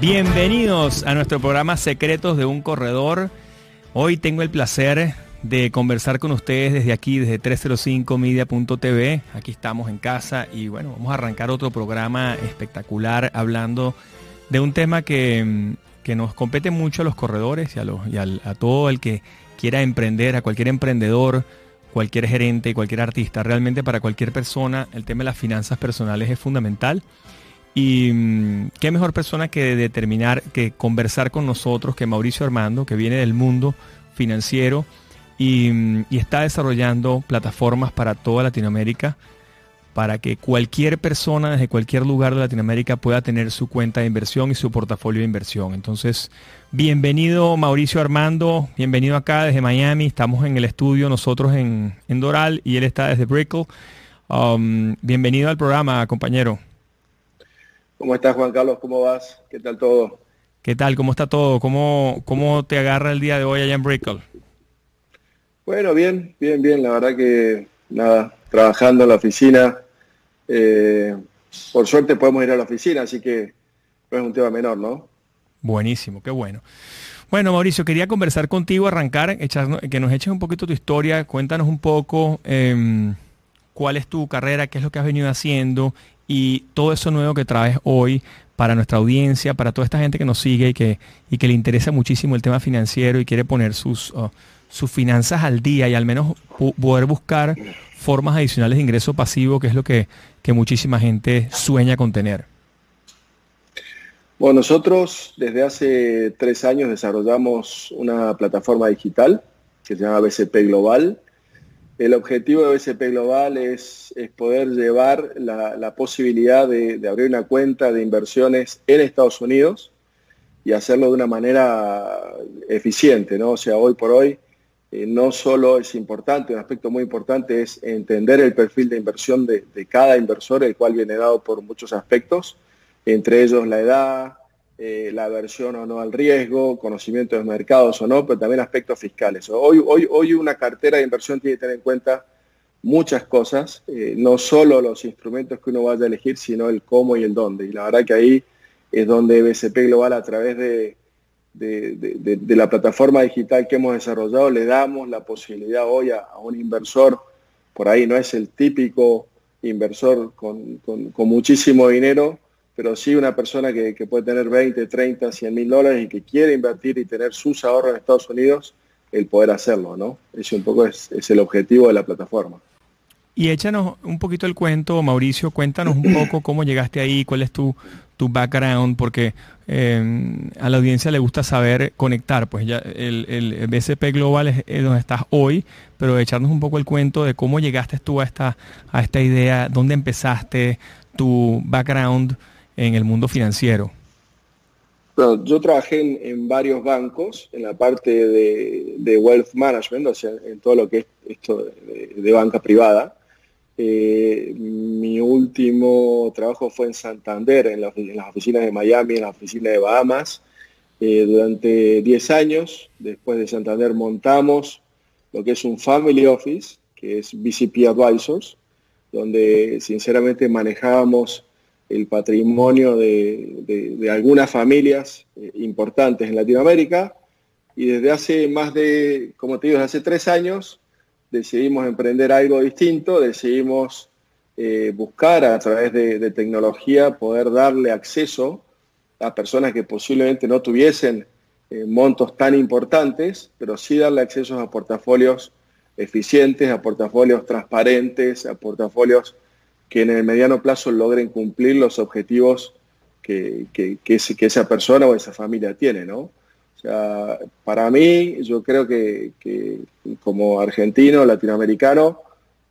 Bienvenidos a nuestro programa Secretos de un Corredor. Hoy tengo el placer de conversar con ustedes desde aquí, desde 305media.tv. Aquí estamos en casa y bueno, vamos a arrancar otro programa espectacular hablando de un tema que, nos compete mucho a los corredores y, a, los, y a todo el que quiera emprender, a cualquier emprendedor, cualquier gerente, cualquier artista. Realmente para cualquier persona el tema de las finanzas personales es fundamental. Y mm, qué mejor persona que determinar, que conversar con nosotros, que Mauricio Armando, que viene del mundo financiero y, mm, y está desarrollando plataformas para toda Latinoamérica para que cualquier persona desde cualquier lugar de Latinoamérica pueda tener su cuenta de inversión y su portafolio de inversión. Entonces, bienvenido Mauricio Armando, bienvenido acá desde Miami. Estamos en el estudio nosotros en, en Doral y él está desde Brickell. Um, bienvenido al programa, compañero. ¿Cómo estás, Juan Carlos? ¿Cómo vas? ¿Qué tal todo? ¿Qué tal? ¿Cómo está todo? ¿Cómo, cómo te agarra el día de hoy allá en Brickell? Bueno, bien, bien, bien. La verdad que nada, trabajando en la oficina. Eh, por suerte podemos ir a la oficina, así que no es un tema menor, ¿no? Buenísimo, qué bueno. Bueno, Mauricio, quería conversar contigo, arrancar, que nos eches un poquito tu historia, cuéntanos un poco em, cuál es tu carrera, qué es lo que has venido haciendo y todo eso nuevo que traes hoy para nuestra audiencia, para toda esta gente que nos sigue y que, y que le interesa muchísimo el tema financiero y quiere poner sus, uh, sus finanzas al día y al menos poder buscar formas adicionales de ingreso pasivo, que es lo que, que muchísima gente sueña con tener. Bueno, nosotros desde hace tres años desarrollamos una plataforma digital que se llama BCP Global, el objetivo de BCP Global es, poder llevar la, posibilidad de, abrir una cuenta de inversiones en Estados Unidos y hacerlo de una manera eficiente, ¿no? O sea, hoy por hoy eh, no solo es importante, un aspecto muy importante es entender el perfil de inversión de, de cada inversor, el cual viene dado por muchos aspectos, entre ellos la edad, eh, la aversión o no al riesgo, conocimiento de mercados o no, pero también aspectos fiscales. Hoy, hoy, hoy una cartera de inversión tiene que tener en cuenta muchas cosas, eh, no solo los instrumentos que uno vaya a elegir, sino el cómo y el dónde. Y la verdad que ahí es donde BCP Global a través de, de, la plataforma digital que hemos desarrollado le damos la posibilidad hoy a, un inversor, por ahí no es el típico inversor con, con muchísimo dinero, pero sí una persona que, puede tener 20, 30, 100 mil dólares y que quiere invertir y tener sus ahorros en Estados Unidos, el poder hacerlo, ¿no? Ese un poco es, el objetivo de la plataforma. Y échanos un poquito el cuento, Mauricio, cuéntanos un poco cómo llegaste ahí, cuál es tu, tu background, porque eh, a la audiencia le gusta saber conectar, pues ya el, el BCP Global es, donde estás hoy, pero echarnos un poco el cuento de cómo llegaste tú a esta, a esta idea, dónde empezaste, tu background, en el mundo financiero? yo trabajé en, varios bancos, en la parte de, wealth management, o sea, en todo lo que es esto de, banca privada. Eh, mi último trabajo fue en Santander, en, las oficinas de Miami, en la oficina de Bahamas, eh, durante 10 años. Después de Santander montamos lo que es un Family Office, que es BCP Advisors, donde sinceramente manejábamos el patrimonio de, algunas familias eh, importantes en Latinoamérica. Y desde hace más de, como te digo, desde hace tres años decidimos emprender algo distinto, decidimos eh, buscar a través de, tecnología poder darle acceso a personas que posiblemente no tuviesen eh, montos tan importantes, pero sí darle acceso a portafolios eficientes, a portafolios transparentes, a portafolios que en el mediano plazo logren cumplir los objetivos que, que, esa persona o esa familia tiene, ¿no? O sea, para mí, yo creo que, como argentino, latinoamericano,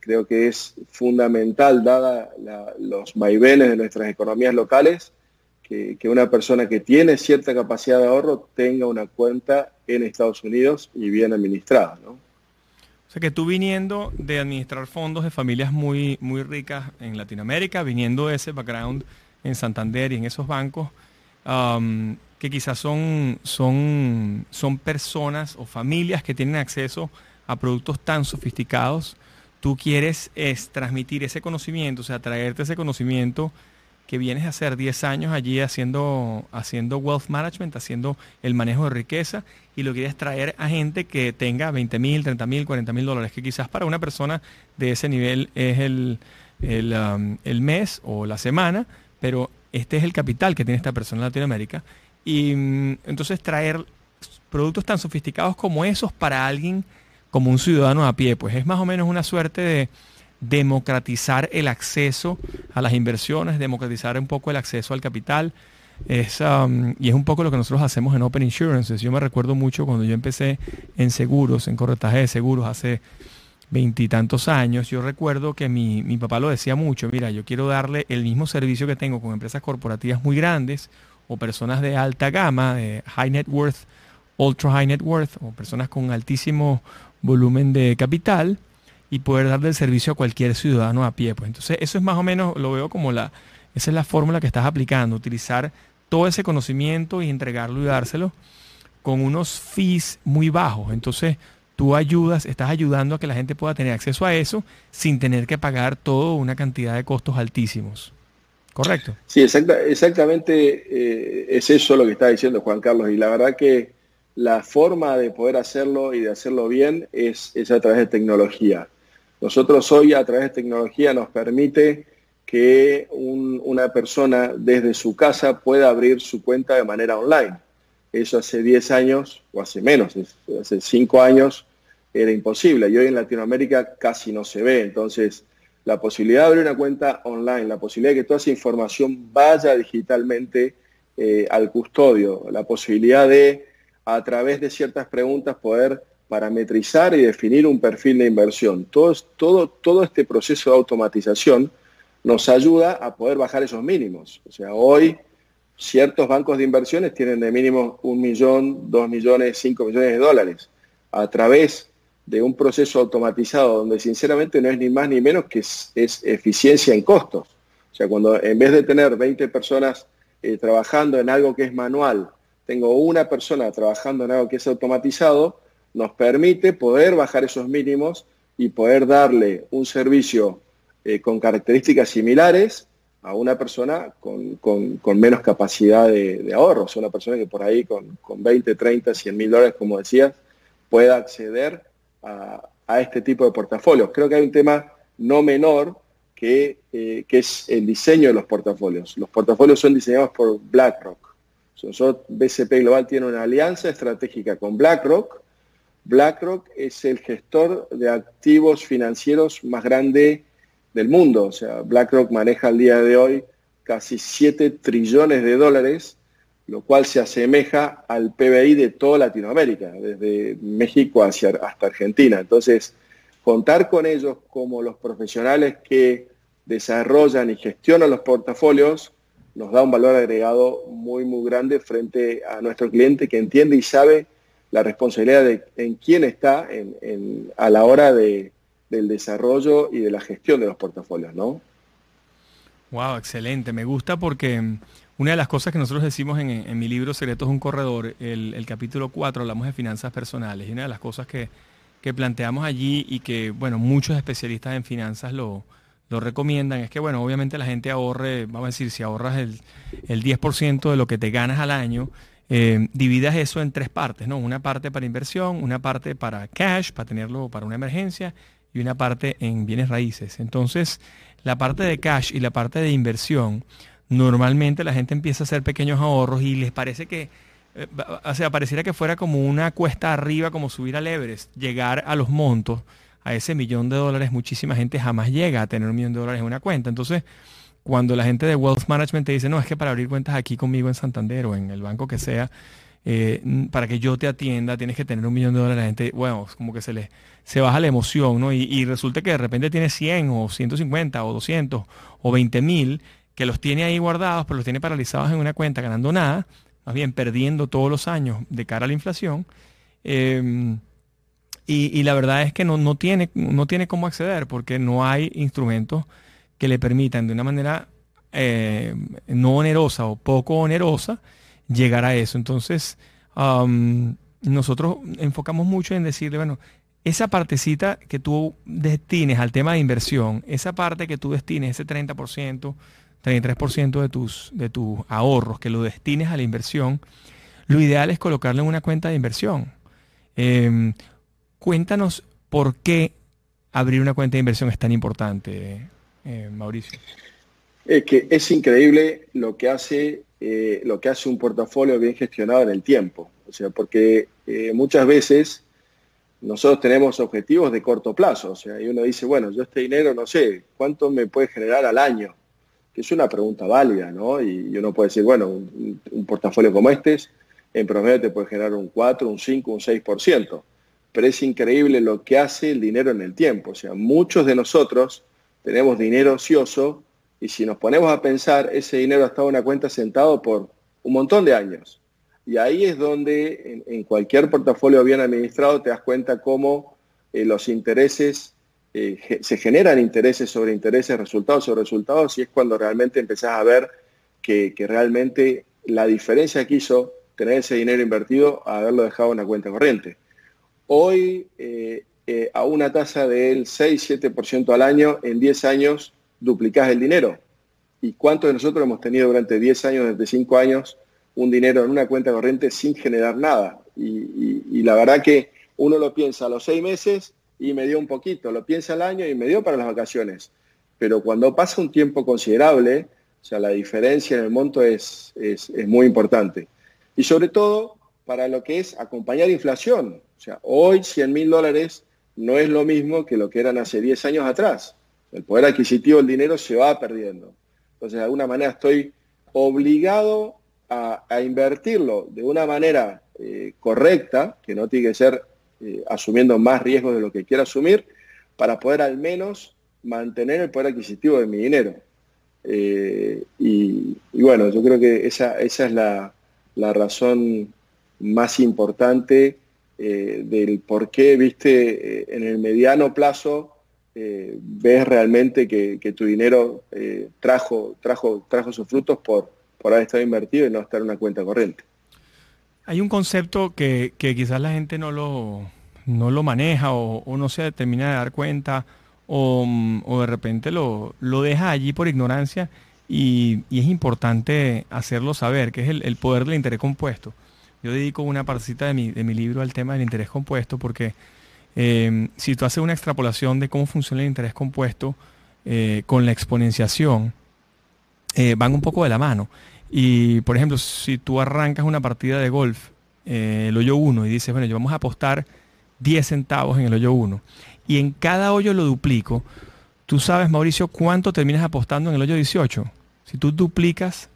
Creo que es fundamental, dada los vaivenes de nuestras economías locales, que, una persona que tiene cierta capacidad de ahorro tenga una cuenta en Estados Unidos y bien administrada. ¿no? O sea que tú viniendo de administrar fondos de familias muy, muy ricas en Latinoamérica, viniendo de ese background en Santander y en esos bancos, que quizás son, son, son personas o familias que tienen acceso a productos tan sofisticados, tú quieres es transmitir ese conocimiento, o sea, traerte ese conocimiento que vienes a hacer 10 años allí haciendo, haciendo wealth management, haciendo el manejo de riqueza, y lo quieres traer a gente que tenga 20 mil, 30 mil, 40 mil dólares, que quizás para una persona de ese nivel es el, el, um, el mes o la semana, pero este es el capital que tiene esta persona en Latinoamérica. Y mm, entonces traer productos tan sofisticados como esos para alguien como un ciudadano a pie, pues es más o menos una suerte de democratizar el acceso a las inversiones, democratizar un poco el acceso al capital. Es, um, y es un poco lo que nosotros hacemos en Open Insurances. Yo me recuerdo mucho cuando yo empecé en seguros, en corretaje de seguros hace veintitantos años, yo recuerdo que mi, mi, papá lo decía mucho, mira, yo quiero darle el mismo servicio que tengo con empresas corporativas muy grandes o personas de alta gama, de high net worth, ultra high net worth, o personas con altísimo volumen de capital y poder darle el servicio a cualquier ciudadano a pie. Pues entonces eso es más o menos, lo veo como la, esa es la fórmula que estás aplicando, utilizar todo ese conocimiento y entregarlo y dárselo con unos fees muy bajos. Entonces, tú ayudas, estás ayudando a que la gente pueda tener acceso a eso sin tener que pagar toda una cantidad de costos altísimos. ¿Correcto? Sí, exactamente eh, es eso lo que está diciendo Juan Carlos. Y la verdad que la forma de poder hacerlo y de hacerlo bien es, es a través de tecnología. Nosotros hoy a través de tecnología nos permite que una persona desde su casa pueda abrir su cuenta de manera online. Eso hace 10 años, o hace menos, hace 5 años, era imposible. Y hoy en Latinoamérica casi no se ve. Entonces, la posibilidad de abrir una cuenta online, la posibilidad de que toda esa información vaya digitalmente eh, al custodio, la posibilidad de, a través de ciertas preguntas, poder parametrizar y definir un perfil de inversión. Todo, este proceso de automatización nos ayuda a poder bajar esos mínimos. O sea, hoy ciertos bancos de inversiones tienen de mínimo un millón, dos millones, cinco millones de dólares. A través de un proceso automatizado donde sinceramente no es ni más ni menos que es, eficiencia en costos. O sea, cuando en vez de tener 20 personas eh, trabajando en algo que es manual, tengo una persona trabajando en algo que es automatizado, nos permite poder bajar esos mínimos y poder darle un servicio eh, con características similares a una persona con, menos capacidad de, ahorro, o sea, una persona que por ahí con, con 20, 30, 100 mil dólares, como decías, pueda acceder a, este tipo de portafolios. Creo que hay un tema no menor que, eh, que, es el diseño de los portafolios. Los portafolios son diseñados por BlackRock. Nosotros, BCP Global tiene una alianza estratégica con BlackRock. BlackRock es el gestor de activos financieros más grande del mundo. O sea, BlackRock maneja al día de hoy casi 7 trillones de dólares lo cual se asemeja al PBI de toda Latinoamérica, desde México hacia, hasta Argentina. Entonces, contar con ellos como los profesionales que desarrollan y gestionan los portafolios nos da un valor agregado muy, muy grande frente a nuestro cliente que entiende y sabe la responsabilidad de en quién está a la hora de, del desarrollo y de la gestión de los portafolios, ¿no? Wow, excelente. Me gusta porque una de las cosas que nosotros decimos en, mi libro Secretos de un Corredor, el, capítulo 4, hablamos de finanzas personales. Y una de las cosas que, planteamos allí y que, bueno, muchos especialistas en finanzas lo, recomiendan es que, bueno, obviamente la gente ahorre, vamos a decir, si ahorras el, 10% de lo que te ganas al año, eh, dividas eso en tres partes, ¿no? Una parte para inversión, una parte para cash, para tenerlo para una emergencia, y una parte en bienes raíces. Entonces, la parte de cash y la parte de inversión normalmente la gente empieza a hacer pequeños ahorros y les parece que, eh, o sea, pareciera que fuera como una cuesta arriba, como subir al Everest, llegar a los montos, a ese millón de dólares, muchísima gente jamás llega a tener un millón de dólares en una cuenta. Entonces, cuando la gente de Wealth Management te dice, no, es que para abrir cuentas aquí conmigo en Santander o en el banco que sea, eh, para que yo te atienda tienes que tener un millón de dólares. La gente, bueno, como que se le se baja la emoción, ¿no? Y, resulta que de repente tiene 100 o 150 o 200 o 20 mil que los tiene ahí guardados, pero los tiene paralizados en una cuenta ganando nada, más bien perdiendo todos los años de cara a la inflación. Em, y, la verdad es que no, no, tiene, no tiene cómo acceder porque no hay instrumentos que le permitan de una manera eh, no onerosa o poco onerosa llegar a eso. Entonces, nosotros enfocamos mucho en decirle, bueno, esa partecita que tú destines al tema de inversión, esa parte que tú destines, ese 30%, 33% de tus, de tus ahorros, que lo destines a la inversión, lo ideal es colocarlo en una cuenta de inversión. Em, Cuéntanos por qué abrir una cuenta de inversión es tan importante, eh, Mauricio. Es que es increíble lo que hace eh, lo que hace un portafolio bien gestionado en el tiempo. O sea, porque eh, muchas veces nosotros tenemos objetivos de corto plazo. O sea, y uno dice, bueno, yo este dinero no sé, ¿cuánto me puede generar al año? Que es una pregunta válida, ¿no? Y, uno puede decir, bueno, un, un, portafolio como este en promedio te puede generar un 4, un 5, un 6% pero es increíble lo que hace el dinero en el tiempo. O sea, muchos de nosotros tenemos dinero ocioso y si nos ponemos a pensar, ese dinero ha estado en una cuenta sentado por un montón de años. Y ahí es donde en, cualquier portafolio bien administrado te das cuenta cómo eh, los intereses, eh, se generan intereses sobre intereses, resultados sobre resultados, y es cuando realmente empezás a ver que, que realmente la diferencia que hizo tener ese dinero invertido a haberlo dejado en una cuenta corriente. Hoy, eh, eh, a una tasa del 6-7% al año, en 10 años duplicás el dinero. ¿Y cuántos de nosotros hemos tenido durante 10 años, desde 5 años, un dinero en una cuenta corriente sin generar nada? Y, la verdad que uno lo piensa a los 6 meses y me dio un poquito, lo piensa al año y me dio para las vacaciones. Pero cuando pasa un tiempo considerable, o sea, la diferencia en el monto es, es, es muy importante. Y sobre todo para lo que es acompañar inflación. O sea, hoy 100 mil dólares no es lo mismo que lo que eran hace 10 años atrás. El poder adquisitivo del dinero se va perdiendo. Entonces, de alguna manera estoy obligado a, invertirlo de una manera eh, correcta, que no tiene que ser eh, asumiendo más riesgos de lo que quiera asumir, para poder al menos mantener el poder adquisitivo de mi dinero. Eh, y, bueno, yo creo que esa, esa es la, la razón más importante eh, del por qué, viste, eh, en el mediano plazo eh, ves realmente que, tu dinero trajo, trajo, trajo sus frutos por, por haber estado invertido y no estar en una cuenta corriente. Hay un concepto que, quizás la gente no lo, no lo maneja o, no se termina de dar cuenta o, de repente lo, lo, deja allí por ignorancia y, es importante hacerlo saber, que es el, el poder del interés compuesto. Yo dedico una partecita de mi, de mi libro al tema del interés compuesto porque eh, si tú haces una extrapolación de cómo funciona el interés compuesto eh, con la exponenciación, eh, van un poco de la mano. Y por ejemplo, si tú arrancas una partida de golf, el hoyo 1, y dices, bueno, yo vamos a apostar 10 centavos en el hoyo 1, y en cada hoyo lo duplico, tú sabes, Mauricio, cuánto terminas apostando en el hoyo 18. Si tú duplicas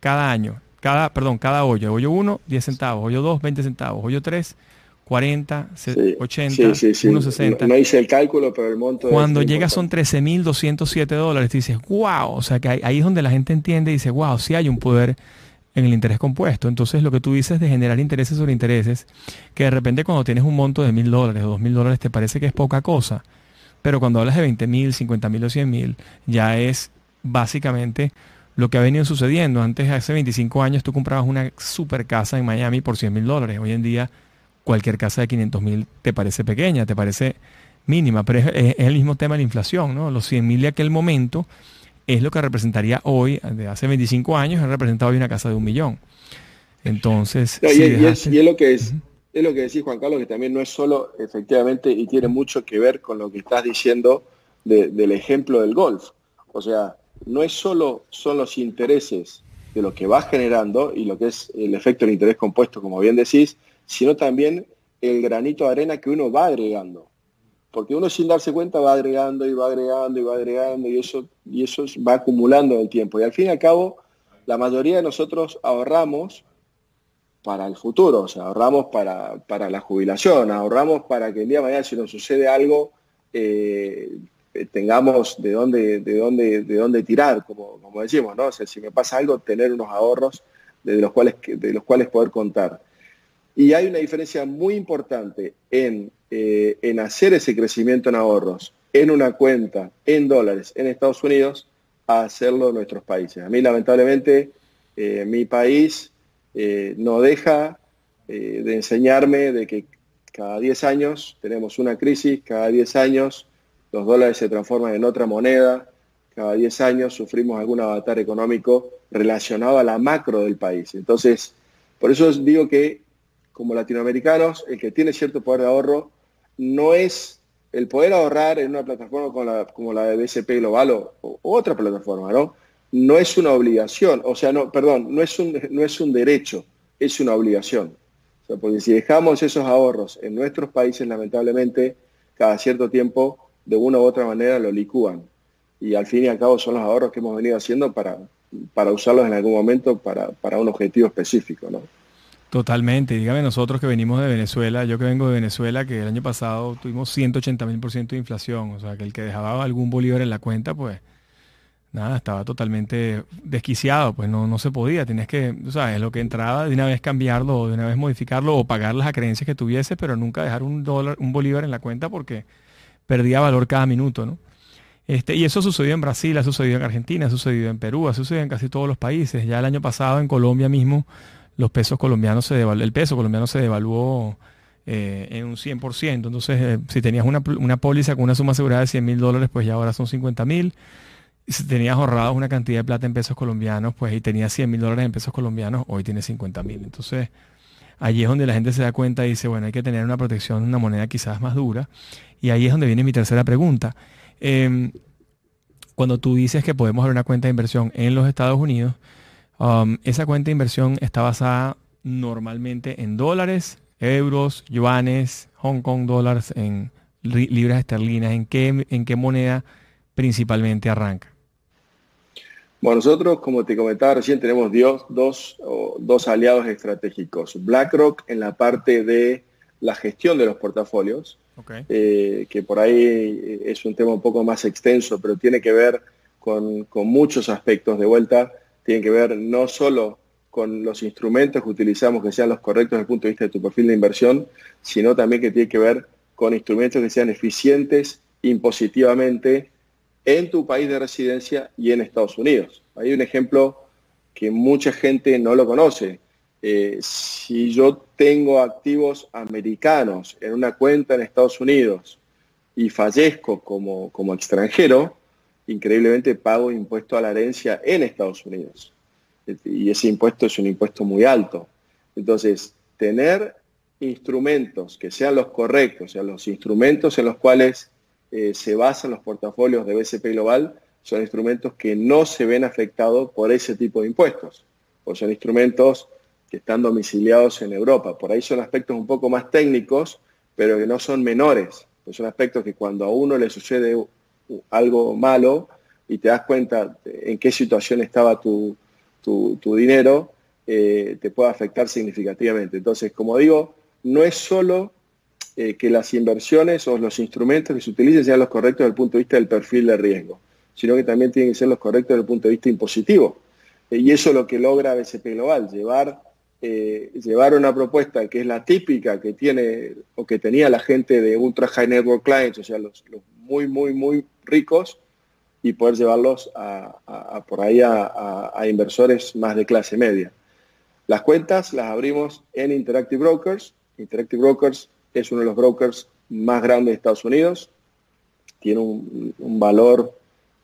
cada año cada, perdón, cada hoyo. Hoyo 1, 10 centavos. Hoyo 2, 20 centavos. Hoyo 3, 40, 80, sí, 1,60. No, hice el cálculo, pero el monto... Cuando llega son 13.207 dólares. Tú dices, wow. O sea, que ahí, es donde la gente entiende y dice, wow, sí hay un poder en el interés compuesto. Entonces, lo que tú dices de generar intereses sobre intereses, que de repente cuando tienes un monto de mil dólares o dos mil dólares te parece que es poca cosa. Pero cuando hablas de 20 mil, 50 mil o 100 mil, ya es básicamente lo que ha venido sucediendo. Antes, hace 25 años, tú comprabas una super casa en Miami por 100 mil dólares. Hoy en día, cualquier casa de 500 mil te parece pequeña, te parece mínima, pero es, el mismo tema de la inflación, ¿no? Los 100 mil de aquel momento es lo que representaría hoy, de hace 25 años, ha representado hoy una casa de un millón. Entonces, y, es, lo que es, es lo que decís, Juan Carlos, que también no es solo, efectivamente, y tiene mucho que ver con lo que estás diciendo del ejemplo del golf. O sea, no es solo son los intereses de lo que va generando y lo que es el efecto del interés compuesto, como bien decís, sino también el granito de arena que uno va agregando. Porque uno sin darse cuenta va agregando y va agregando y va agregando y eso, y eso va acumulando en el tiempo. Y al fin y al cabo, la mayoría de nosotros ahorramos para el futuro, o sea, ahorramos para, la jubilación, ahorramos para que el día de mañana si nos sucede algo eh, tengamos de dónde, de dónde, de dónde tirar, como, como decimos, ¿no? O sea, si me pasa algo, tener unos ahorros de los cuales, de los cuales poder contar. Y hay una diferencia muy importante en, eh, en hacer ese crecimiento en ahorros en una cuenta en dólares en Estados Unidos a hacerlo en nuestros países. A mí lamentablemente eh, mi país eh, no deja de enseñarme de que cada 10 años tenemos una crisis, cada 10 años los dólares se transforman en otra moneda, cada 10 años sufrimos algún avatar económico relacionado a la macro del país. Entonces, por eso digo que como latinoamericanos, el que tiene cierto poder de ahorro no es el poder ahorrar en una plataforma como la, de BSP Global o, otra plataforma, ¿no? No es una obligación, o sea, no, perdón, no es un, no es un derecho, es una obligación. porque si dejamos esos ahorros en nuestros países, lamentablemente, cada cierto tiempo, de una u otra manera lo licúan. Y al fin y al cabo son los ahorros que hemos venido haciendo para, para usarlos en algún momento para, para un objetivo específico, ¿no? Totalmente. Dígame nosotros que venimos de Venezuela, yo que vengo de Venezuela, que el año pasado tuvimos 180 mil por ciento de inflación, o sea, que el que dejaba algún bolívar en la cuenta, pues nada, estaba totalmente desquiciado, pues no, no se podía, tenías que, o sea, es lo que entraba de una vez cambiarlo, o de una vez modificarlo, o pagar las acreencias que tuviese, pero nunca dejar un dólar, un bolívar en la cuenta porque perdía valor cada minuto, ¿no? Este, y eso sucedió en Brasil, ha sucedido en Argentina, ha sucedido en Perú, ha sucedido en casi todos los países. Ya el año pasado en Colombia mismo los pesos colombianos se el peso colombiano se devaluó eh, en un 100%. Entonces, eh, si tenías una, una, póliza con una suma asegurada de 100 mil dólares, pues ya ahora son 50 mil. Si tenías ahorrado una cantidad de plata en pesos colombianos, pues y tenías 100 mil dólares en pesos colombianos, hoy tienes 50 mil. Entonces, allí es donde la gente se da cuenta y dice, bueno, hay que tener una protección, una moneda quizás más dura. Y ahí es donde viene mi tercera pregunta. Em, cuando tú dices que podemos abrir una cuenta de inversión en los Estados Unidos, Um, esa cuenta de inversión está basada normalmente en dólares, euros, yuanes, Hong Kong dólares, en libras esterlinas. ¿En qué, en qué moneda principalmente arranca? Bueno, nosotros, como te comentaba recién, tenemos dos, dos aliados estratégicos. BlackRock en la parte de la gestión de los portafolios, eh, que por ahí es un tema un poco más extenso, pero tiene que ver con, con muchos aspectos de vuelta tienen que ver no solo con los instrumentos que utilizamos que sean los correctos desde el punto de vista de tu perfil de inversión, sino también que tiene que ver con instrumentos que sean eficientes impositivamente en tu país de residencia y en Estados Unidos. Hay un ejemplo que mucha gente no lo conoce. Eh, si yo tengo activos americanos en una cuenta en Estados Unidos y fallezco como, como extranjero, increíblemente pago impuesto a la herencia en Estados Unidos. Y ese impuesto es un impuesto muy alto. Entonces, tener instrumentos que sean los correctos, o sea, los instrumentos en los cuales eh, se basan los portafolios de BCP Global, son instrumentos que no se ven afectados por ese tipo de impuestos, o son instrumentos que están domiciliados en Europa. Por ahí son aspectos un poco más técnicos, pero que no son menores. Pues son aspectos que cuando a uno le sucede algo malo y te das cuenta en qué situación estaba tu, dinero, eh, te puede afectar significativamente. Entonces, como digo, no es solo eh, que las inversiones o los instrumentos que se utilicen sean los correctos desde el punto de vista del perfil de riesgo, sino que también tienen que ser los correctos desde el punto de vista impositivo. Eh, y eso es lo que logra BCP Global, llevar, llevar una propuesta que es la típica que tiene o que tenía la gente de Ultra High Network Clients, o sea, los, muy, muy, muy ricos y poder llevarlos a, por ahí a, inversores más de clase media. Las cuentas las abrimos en Interactive Brokers. Interactive Brokers es uno de los brokers más grandes de Estados Unidos. Tiene un, valor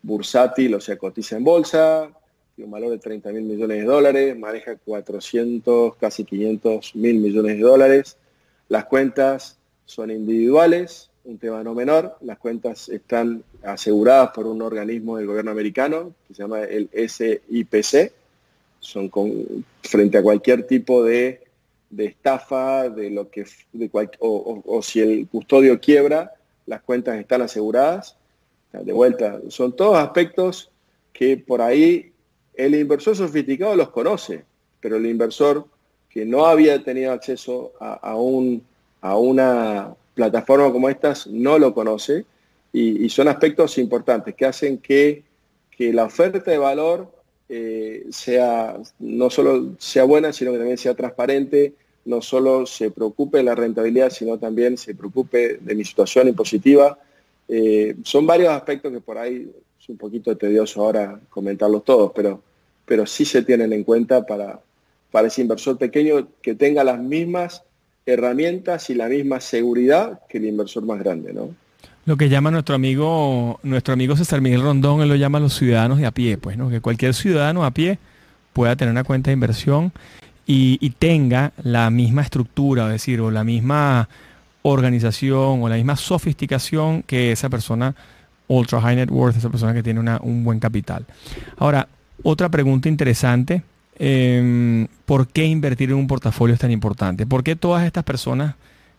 bursátil, o sea, cotiza en bolsa, tiene un valor de 30 mil millones de dólares, maneja 400, casi 500 mil millones de dólares. Las cuentas son individuales, un tema no menor. Las cuentas están aseguradas por un organismo del gobierno americano que se llama el SIPC. Son frente a cualquier tipo de, estafa, de lo que o, si el custodio quiebra, las cuentas están aseguradas. De vuelta, son todos aspectos que por ahí el inversor sofisticado los conoce, pero el inversor que no había tenido acceso a, un, a una plataforma como estas no lo conoce y, son aspectos importantes que hacen que, que la oferta de valor eh, sea no solo sea buena, sino que también sea transparente, no solo se preocupe de la rentabilidad, sino también se preocupe de mi situación impositiva. Eh, son varios aspectos que por ahí es un poquito tedioso ahora comentarlos todos, pero, pero sí se tienen en cuenta para, para ese inversor pequeño que tenga las mismas herramientas y la misma seguridad que el inversor más grande, ¿no? Lo que llama nuestro amigo, nuestro amigo César Miguel Rondón, él lo llama los ciudadanos de a pie, pues, ¿no? Que cualquier ciudadano a pie pueda tener una cuenta de inversión y, tenga la misma estructura, es decir, o la misma organización o la misma sofisticación que esa persona ultra high net worth, esa persona que tiene un buen capital. Ahora, otra pregunta interesante, em, ¿por qué invertir en un portafolio es tan importante? ¿Por qué todas estas personas,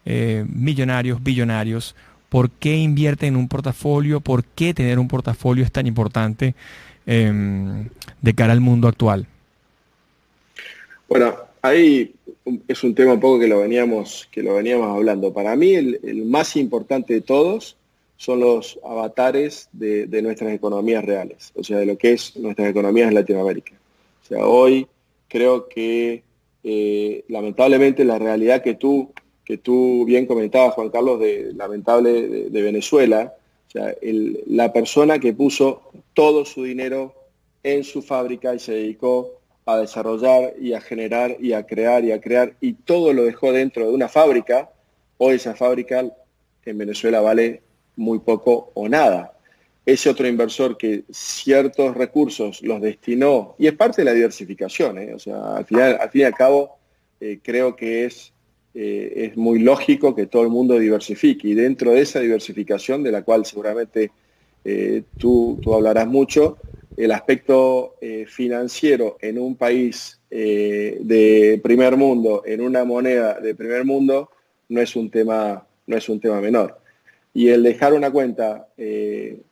eh, millonarios, billonarios, por qué invierte en un portafolio, por qué tener un portafolio es tan importante em, de cara al mundo actual. Bueno, ahí es un tema un poco que lo veníamos, que lo veníamos hablando. Para mí el, más importante de todos son los avatares de, nuestras economías reales, o sea, de lo que es nuestras economías en Latinoamérica. O sea, hoy creo que eh, lamentablemente la realidad que tú que tú bien comentabas, Juan Carlos, de lamentable de, Venezuela, o sea, la persona que puso todo su dinero en su fábrica y se dedicó a desarrollar y a generar y a crear y a crear y todo lo dejó dentro de una fábrica, hoy esa fábrica en Venezuela vale muy poco o nada. Ese otro inversor que ciertos recursos los destinó, y es parte de la diversificación, ¿eh? o sea, al, fin y al cabo, eh, creo que es eh, es muy lógico que todo el mundo diversifique y dentro de esa diversificación, de la cual seguramente tú, tú, hablarás mucho, el aspecto eh, financiero en un país de primer mundo, en una moneda de primer mundo, no es un tema, no es un tema menor. Y el dejar una cuenta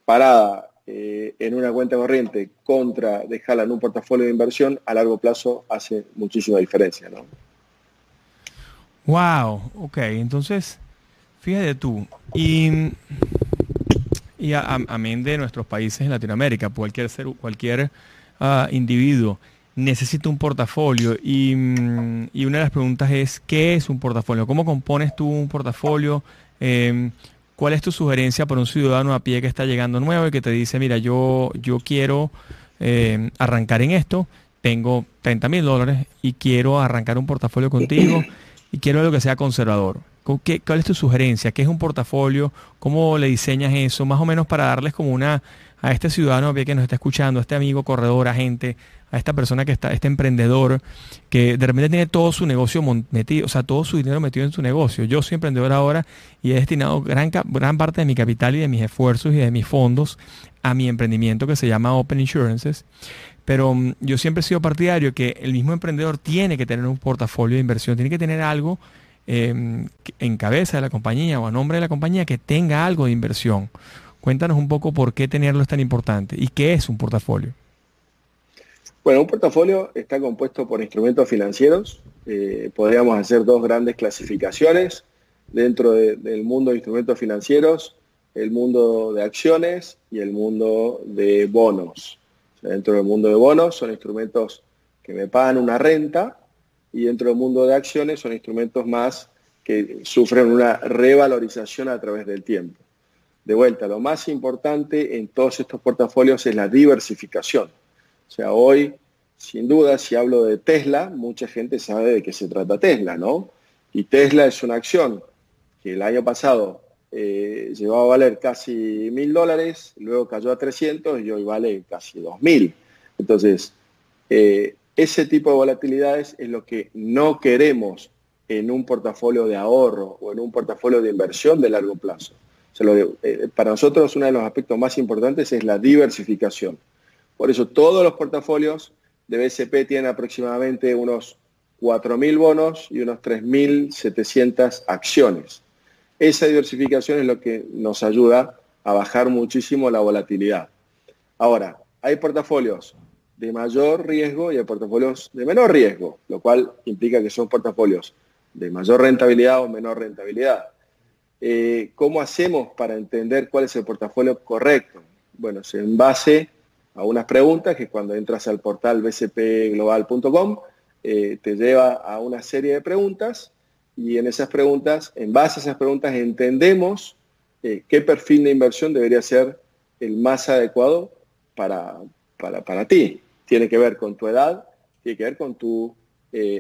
parada en una cuenta corriente contra dejarla en un portafolio de inversión a largo plazo hace muchísima diferencia. ¿no? Wow, ok, entonces, fíjate tú, y, y amén de nuestros países en Latinoamérica, cualquier ser, cualquier ah, individuo necesita un portafolio y, mm, y, una de las preguntas es, ¿qué es un portafolio? ¿Cómo compones tú un portafolio? Em, ¿Cuál es tu sugerencia para un ciudadano a pie que está llegando nuevo y que te dice, mira, yo, yo quiero em, arrancar en esto, tengo 30 mil dólares y quiero arrancar un portafolio contigo? y quiero algo que sea conservador. ¿Qué, ¿Cuál es tu sugerencia? ¿Qué es un portafolio? ¿Cómo le diseñas eso? Más o menos para darles como una a este ciudadano que nos está escuchando, a este amigo corredor, agente, a esta persona que está, este emprendedor, que de repente tiene todo su negocio metido, o sea, todo su dinero metido en su negocio. Yo soy emprendedor ahora y he destinado gran, gran parte de mi capital y de mis esfuerzos y de mis fondos a mi emprendimiento que se llama Open Insurances. Pero mm, yo siempre he sido partidario que el mismo emprendedor tiene que tener un portafolio de inversión, tiene que tener algo em, en cabeza de la compañía o a nombre de la compañía que tenga algo de inversión. Cuéntanos un poco por qué tenerlo es tan importante y qué es un portafolio. Bueno, un portafolio está compuesto por instrumentos financieros. Eh, podríamos hacer dos grandes clasificaciones dentro del mundo de instrumentos financieros, el mundo de acciones y el mundo de bonos. Dentro del mundo de bonos son instrumentos que me pagan una renta y dentro del mundo de acciones son instrumentos más que sufren una revalorización a través del tiempo. De vuelta, lo más importante en todos estos portafolios es la diversificación. O sea, hoy, sin duda, si hablo de Tesla, mucha gente sabe de qué se trata Tesla, ¿no? Y Tesla es una acción que el año pasado eh, llegó a valer casi mil dólares, luego cayó a 300 y hoy vale casi 2.000. Entonces, eh, ese tipo de volatilidades es lo que no queremos en un portafolio de ahorro o en un portafolio de inversión de largo plazo. Eh, para nosotros uno de los aspectos más importantes es la diversificación. Por eso todos los portafolios de BCP tienen aproximadamente unos 4.000 bonos y unos 3.700 acciones. Esa diversificación es lo que nos ayuda a bajar muchísimo la volatilidad. Ahora, hay portafolios de mayor riesgo y hay portafolios de menor riesgo, lo cual implica que son portafolios de mayor rentabilidad o menor rentabilidad. Eh, ¿Cómo hacemos para entender cuál es el portafolio correcto? Bueno, es en base a unas preguntas que cuando entras al portal bcpglobal.com eh, te lleva a una serie de preguntas y en esas preguntas, en base a esas preguntas, entendemos eh, qué perfil de inversión debería ser el más adecuado para, para, ti. Tiene que ver con tu edad, tiene que ver con tu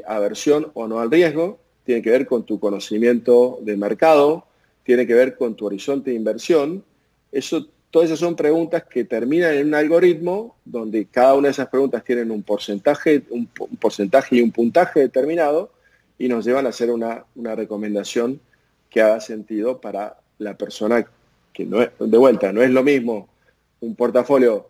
aversión o no al riesgo, tiene que ver con tu conocimiento del mercado, tiene que ver con tu horizonte de inversión. Eso, todas esas son preguntas que terminan en un algoritmo donde cada una de esas preguntas tienen un porcentaje, un, porcentaje y un puntaje determinado y nos llevan a hacer una, recomendación que haga sentido para la persona que no es, de vuelta, no es lo mismo un portafolio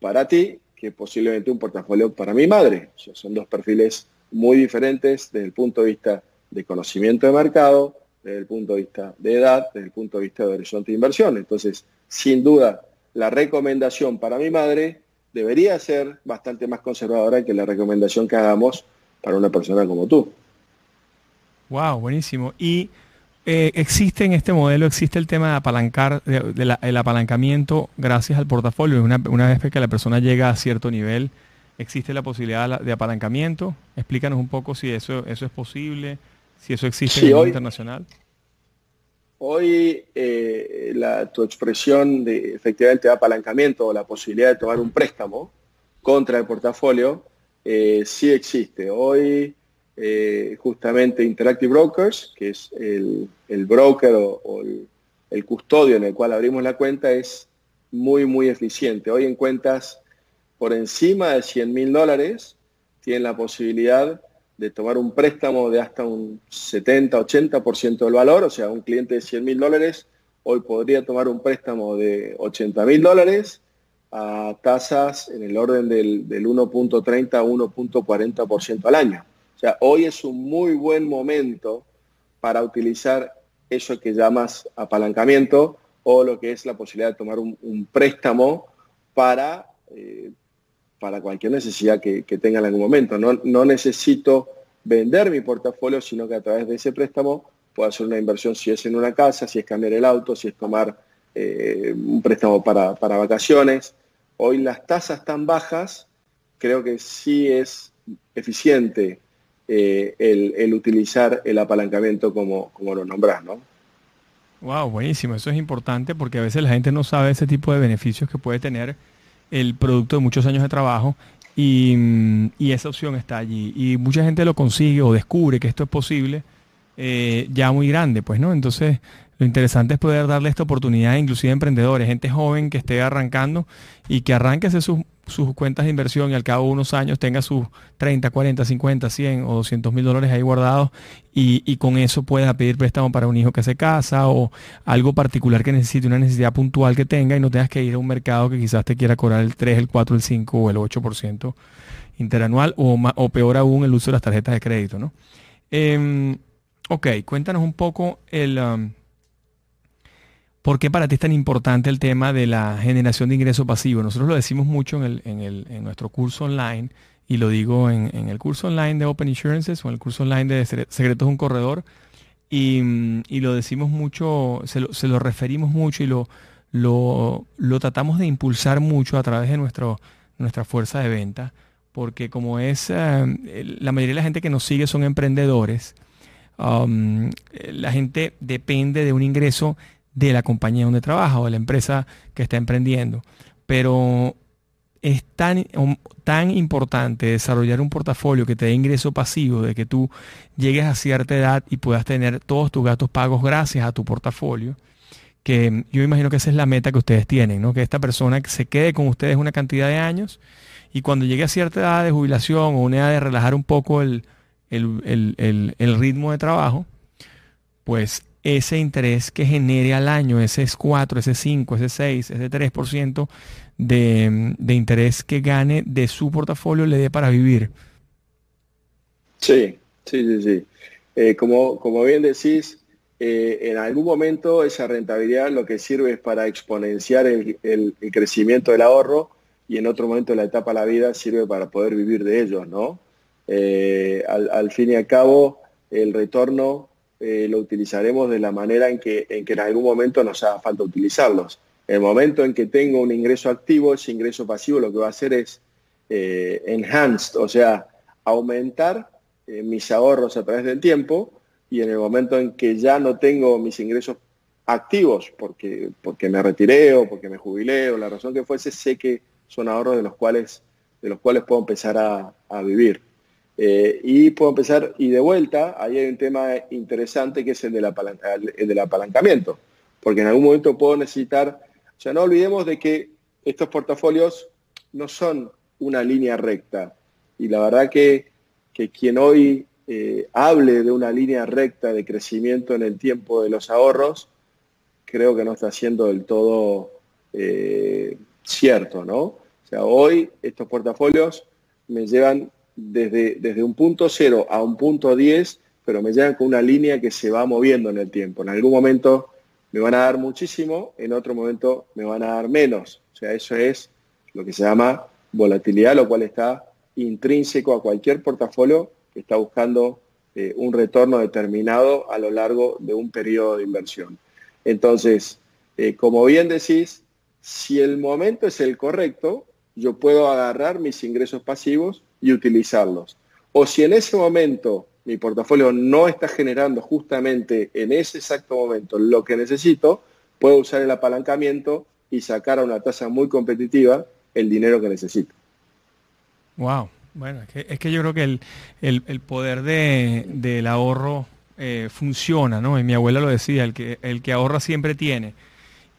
para ti que posiblemente un portafolio para mi madre. son dos perfiles muy diferentes desde el punto de vista de conocimiento de mercado, desde el punto de vista de edad, desde el punto de vista de horizonte de inversión. Entonces, sin duda, la recomendación para mi madre debería ser bastante más conservadora que la recomendación que hagamos para una persona como tú. Wow, buenísimo. Y eh, existe en este modelo, existe el tema de apalancar, el apalancamiento gracias al portafolio. Una, una vez que la persona llega a cierto nivel, existe la posibilidad de apalancamiento. Explícanos un poco si eso, eso es posible si eso existe en el internacional. Hoy eh, la, tu expresión de efectivamente de apalancamiento o la posibilidad de tomar un préstamo contra el portafolio eh, sí existe. Hoy eh, justamente Interactive Brokers, que es el, broker o, el, el, custodio en el cual abrimos la cuenta, es muy, muy eficiente. Hoy en cuentas por encima de 100 mil dólares tienen la posibilidad de tomar un préstamo de hasta un 70-80% del valor, o sea, un cliente de 100 mil dólares hoy podría tomar un préstamo de 80 mil dólares a tasas en el orden del, 1.30 a 1.40% al año. O sea, hoy es un muy buen momento para utilizar eso que llamas apalancamiento o lo que es la posibilidad de tomar un, préstamo para eh, para cualquier necesidad que, tenga en algún momento. No, no, necesito vender mi portafolio, sino que a través de ese préstamo puedo hacer una inversión si es en una casa, si es cambiar el auto, si es tomar eh, un préstamo para, vacaciones. Hoy las tasas tan bajas, creo que sí es eficiente eh, el, utilizar el apalancamiento como, como lo nombras, ¿no? Wow, buenísimo. Eso es importante porque a veces la gente no sabe ese tipo de beneficios que puede tener el producto de muchos años de trabajo y, esa opción está allí. Y mucha gente lo consigue o descubre que esto es posible eh, ya muy grande, pues, ¿no? Entonces, lo interesante es poder darle esta oportunidad, inclusive a emprendedores, gente joven que esté arrancando y que arranque sus, sus cuentas de inversión y al cabo de unos años tenga sus 30, 40, 50, 100 o 200 mil dólares ahí guardados y, con eso pueda pedir préstamo para un hijo que se casa o algo particular que necesite, una necesidad puntual que tenga y no tengas que ir a un mercado que quizás te quiera cobrar el 3, el 4, el 5 o el 8% interanual o, o peor aún el uso de las tarjetas de crédito, ¿no? Em, ok, cuéntanos un poco el... Um, ¿Por qué para ti es tan importante el tema de la generación de ingreso pasivo? Nosotros lo decimos mucho en, nuestro curso online y lo digo en, el curso online de Open Insurances o en el curso online de Secretos de un Corredor y, lo decimos mucho, se lo, referimos mucho y lo, lo, tratamos de impulsar mucho a través de nuestro, nuestra fuerza de venta porque como es, eh, la mayoría de la gente que nos sigue son emprendedores, um, la gente depende de un ingreso de la compañía donde trabaja o de la empresa que está emprendiendo. Pero es tan, um, tan importante desarrollar un portafolio que te dé ingreso pasivo, de que tú llegues a cierta edad y puedas tener todos tus gastos pagos gracias a tu portafolio, que yo imagino que esa es la meta que ustedes tienen, ¿no? que esta persona se quede con ustedes una cantidad de años y cuando llegue a cierta edad de jubilación o una edad de relajar un poco el, el ritmo de trabajo, pues ese interés que genere al año, ese es 4, ese 5, ese 6, ese 3% de, de interés que gane de su portafolio le dé para vivir. Sí, sí, sí, sí. Eh, como, como bien decís, eh, en algún momento esa rentabilidad lo que sirve es para exponenciar el, crecimiento del ahorro y en otro momento de la etapa de la vida sirve para poder vivir de ellos, ¿no? Eh, al, fin y al cabo, el retorno eh, lo utilizaremos de la manera en que, en que en algún momento nos haga falta utilizarlos. El momento en que tengo un ingreso activo, ese ingreso pasivo lo que va a hacer es eh, enhanced, o sea, aumentar mis ahorros a través del tiempo y en el momento en que ya no tengo mis ingresos activos porque, porque me retiré o porque me jubilé o la razón que fuese, sé que son ahorros de los cuales, de los cuales puedo empezar a, vivir. Eh, y puedo empezar, y de vuelta, ahí hay un tema interesante que es el del, el del apalancamiento, porque en algún momento puedo necesitar, o sea, no olvidemos de que estos portafolios no son una línea recta, y la verdad que, que quien hoy eh, hable de una línea recta de crecimiento en el tiempo de los ahorros, creo que no está siendo del todo eh, cierto, ¿no? O sea, hoy estos portafolios me llevan desde, desde un punto cero a un punto 10, pero me llevan con una línea que se va moviendo en el tiempo. En algún momento me van a dar muchísimo, en otro momento me van a dar menos. O sea, eso es lo que se llama volatilidad, lo cual está intrínseco a cualquier portafolio que está buscando eh, un retorno determinado a lo largo de un periodo de inversión. Entonces, eh, como bien decís, si el momento es el correcto, yo puedo agarrar mis ingresos pasivos y utilizarlos. O si en ese momento mi portafolio no está generando justamente en ese exacto momento lo que necesito, puedo usar el apalancamiento y sacar a una tasa muy competitiva el dinero que necesito. Wow. Bueno, es que, yo creo que el, poder del ahorro eh, funciona, ¿no? Y mi abuela lo decía, el que, el que ahorra siempre tiene.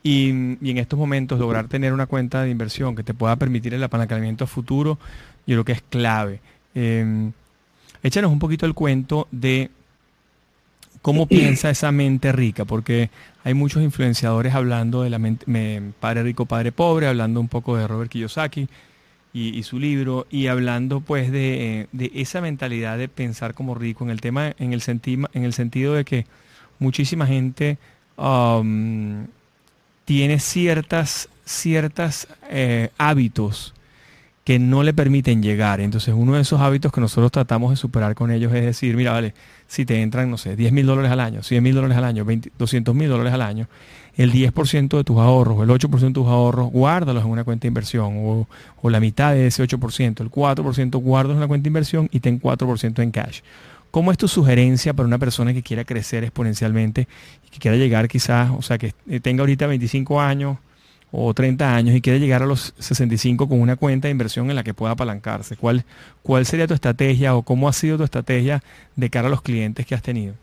Y, en estos momentos lograr tener una cuenta de inversión que te pueda permitir el apalancamiento futuro, yo creo que es clave. Em, échanos un poquito el cuento de cómo piensa esa mente rica, porque hay muchos influenciadores hablando de la mente, padre rico, padre pobre, hablando un poco de Robert Kiyosaki y, su libro, y hablando pues de, esa mentalidad de pensar como rico, en el tema, en el, en el sentido de que muchísima gente um, tiene ciertas, ciertas eh, hábitos que no le permiten llegar. Entonces uno de esos hábitos que nosotros tratamos de superar con ellos es decir, mira, vale, si te entran, no sé, 10 mil dólares al año, 100 mil dólares al año, 200 mil dólares al año, el 10% de tus ahorros, el 8% de tus ahorros, guárdalos en una cuenta de inversión, o, o la mitad de ese 8%, el 4% guárdalos en una cuenta de inversión y ten 4% en cash. ¿Cómo es tu sugerencia para una persona que quiera crecer exponencialmente y que quiera llegar quizás, o sea, que tenga ahorita 25 años o 30 años y quiere llegar a los 65 con una cuenta de inversión en la que pueda apalancarse? ¿Cuál, cuál sería tu estrategia o cómo ha sido tu estrategia de cara a los clientes que has tenido?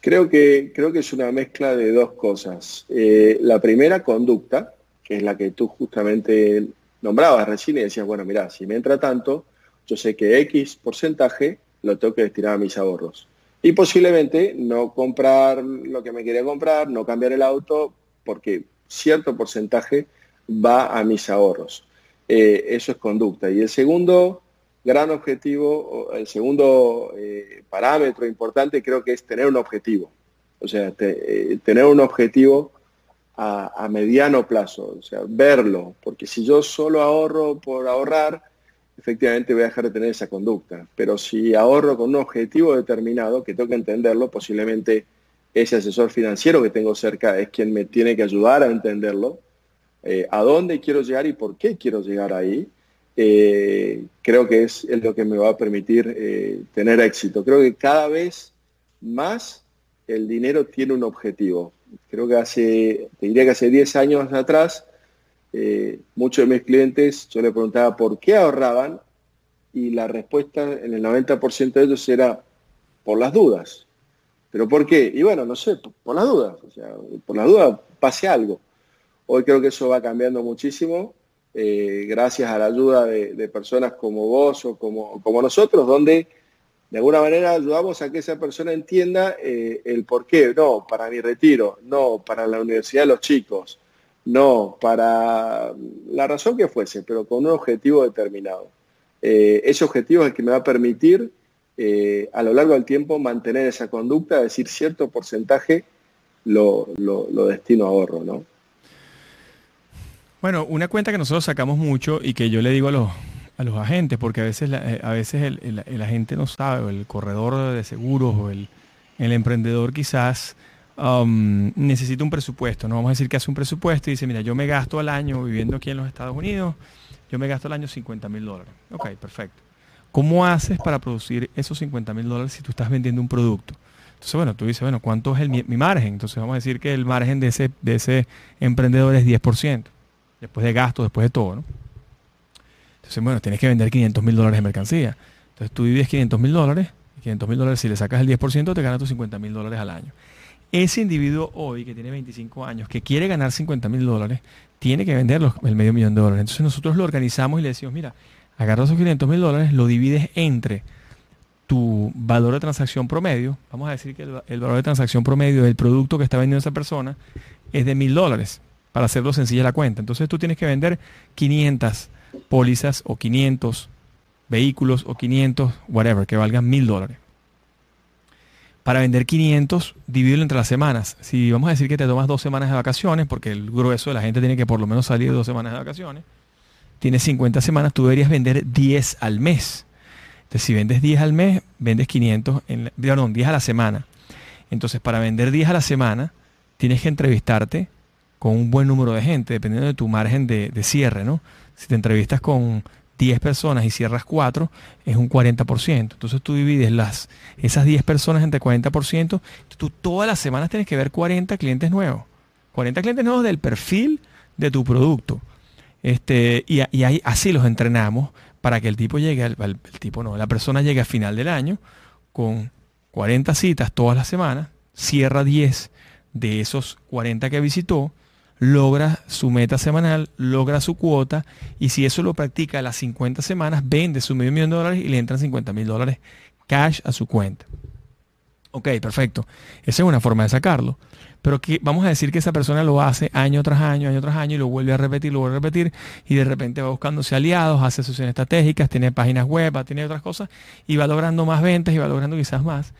Creo que, creo que es una mezcla de dos cosas. Eh, la primera, conducta, que es la que tú justamente nombrabas recién y decías, bueno, mira, si me entra tanto, yo sé que X porcentaje lo tengo que destinar a mis ahorros. Y posiblemente no comprar lo que me quería comprar, no cambiar el auto, porque cierto porcentaje va a mis ahorros. Eh, eso es conducta. Y el segundo gran objetivo, el segundo eh, parámetro importante creo que es tener un objetivo. O sea, eh, tener un objetivo a, a, mediano plazo, o sea, verlo, porque si yo solo ahorro por ahorrar, efectivamente voy a dejar de tener esa conducta. Pero si ahorro con un objetivo determinado, que tengo que entenderlo, posiblemente ese asesor financiero que tengo cerca es quien me tiene que ayudar a entenderlo, eh, a dónde quiero llegar y por qué quiero llegar ahí, eh, creo que es, lo que me va a permitir eh, tener éxito. Creo que cada vez más el dinero tiene un objetivo. Creo que hace, te diría que hace 10 años atrás, eh, muchos de mis clientes, yo les preguntaba por qué ahorraban y la respuesta en el 90% de ellos era por las dudas. ¿Pero por qué? Y bueno, no sé, por, las dudas. O sea, por las dudas pase algo. Hoy creo que eso va cambiando muchísimo, eh, gracias a la ayuda de, personas como vos o como, como nosotros, donde de alguna manera ayudamos a que esa persona entienda eh, el por qué. No, para mi retiro, no, para la universidad de los chicos, no, para la razón que fuese, pero con un objetivo determinado. Eh, ese objetivo es el que me va a permitir eh, a lo largo del tiempo mantener esa conducta, decir, cierto porcentaje lo, destino a ahorro, ¿no? Bueno, una cuenta que nosotros sacamos mucho y que yo le digo a los, a los agentes, porque a veces, eh, a veces el, agente no sabe, o el corredor de seguros, o el, emprendedor quizás um, necesita un presupuesto. No vamos a decir que hace un presupuesto y dice, mira, yo me gasto al año viviendo aquí en los Estados Unidos, yo me gasto al año 50 mil dólares. Ok, perfecto. ¿Cómo haces para producir esos 50 mil dólares si tú estás vendiendo un producto? Entonces, bueno, tú dices, bueno, ¿cuánto es el, mi, margen? Entonces vamos a decir que el margen de ese, de ese emprendedor es 10%, después de gastos, después de todo, ¿no? Entonces, bueno, tienes que vender 500 mil dólares de mercancía. Entonces tú vives 500 mil dólares, 500 mil dólares, si le sacas el 10%, te ganas tus 50 mil dólares al año. Ese individuo hoy, que tiene 25 años, que quiere ganar 50 mil dólares, tiene que vender el medio millón de dólares. Entonces nosotros lo organizamos y le decimos, mira, agarra esos 500 mil dólares, lo divides entre tu valor de transacción promedio, vamos a decir que el, valor de transacción promedio del producto que está vendiendo esa persona es de mil dólares, para hacerlo sencilla la cuenta. Entonces tú tienes que vender 500 pólizas o 500 vehículos o 500, whatever, que valgan mil dólares. Para vender 500, divídelo entre las semanas. Si vamos a decir que te tomas dos semanas de vacaciones, porque el grueso de la gente tiene que por lo menos salir dos semanas de vacaciones, tienes 50 semanas, tú deberías vender 10 al mes. Entonces, si vendes 10 al mes, vendes 500, en, perdón, 10 a la semana. Entonces, para vender 10 a la semana, tienes que entrevistarte con un buen número de gente, dependiendo de tu margen de, cierre, ¿no? Si te entrevistas con 10 personas y cierras 4, es un 40%. Entonces tú divides las, esas 10 personas entre 40%, tú todas las semanas tienes que ver 40 clientes nuevos. 40 clientes nuevos del perfil de tu producto. Este, y, ahí, así los entrenamos para que el tipo llegue, al, el tipo no, la persona llegue a final del año con 40 citas todas las semanas, cierra 10 de esos 40 que visitó, logra su meta semanal, logra su cuota y si eso lo practica a las 50 semanas, vende su medio millón de dólares y le entran 50 mil dólares cash a su cuenta. Ok, perfecto. Esa es una forma de sacarlo. Pero que vamos a decir que esa persona lo hace año tras año, año tras año, y lo vuelve a repetir, lo vuelve a repetir, y de repente va buscándose aliados, hace asociaciones estratégicas, tiene páginas web, tiene otras cosas, y va logrando más ventas y va logrando quizás más.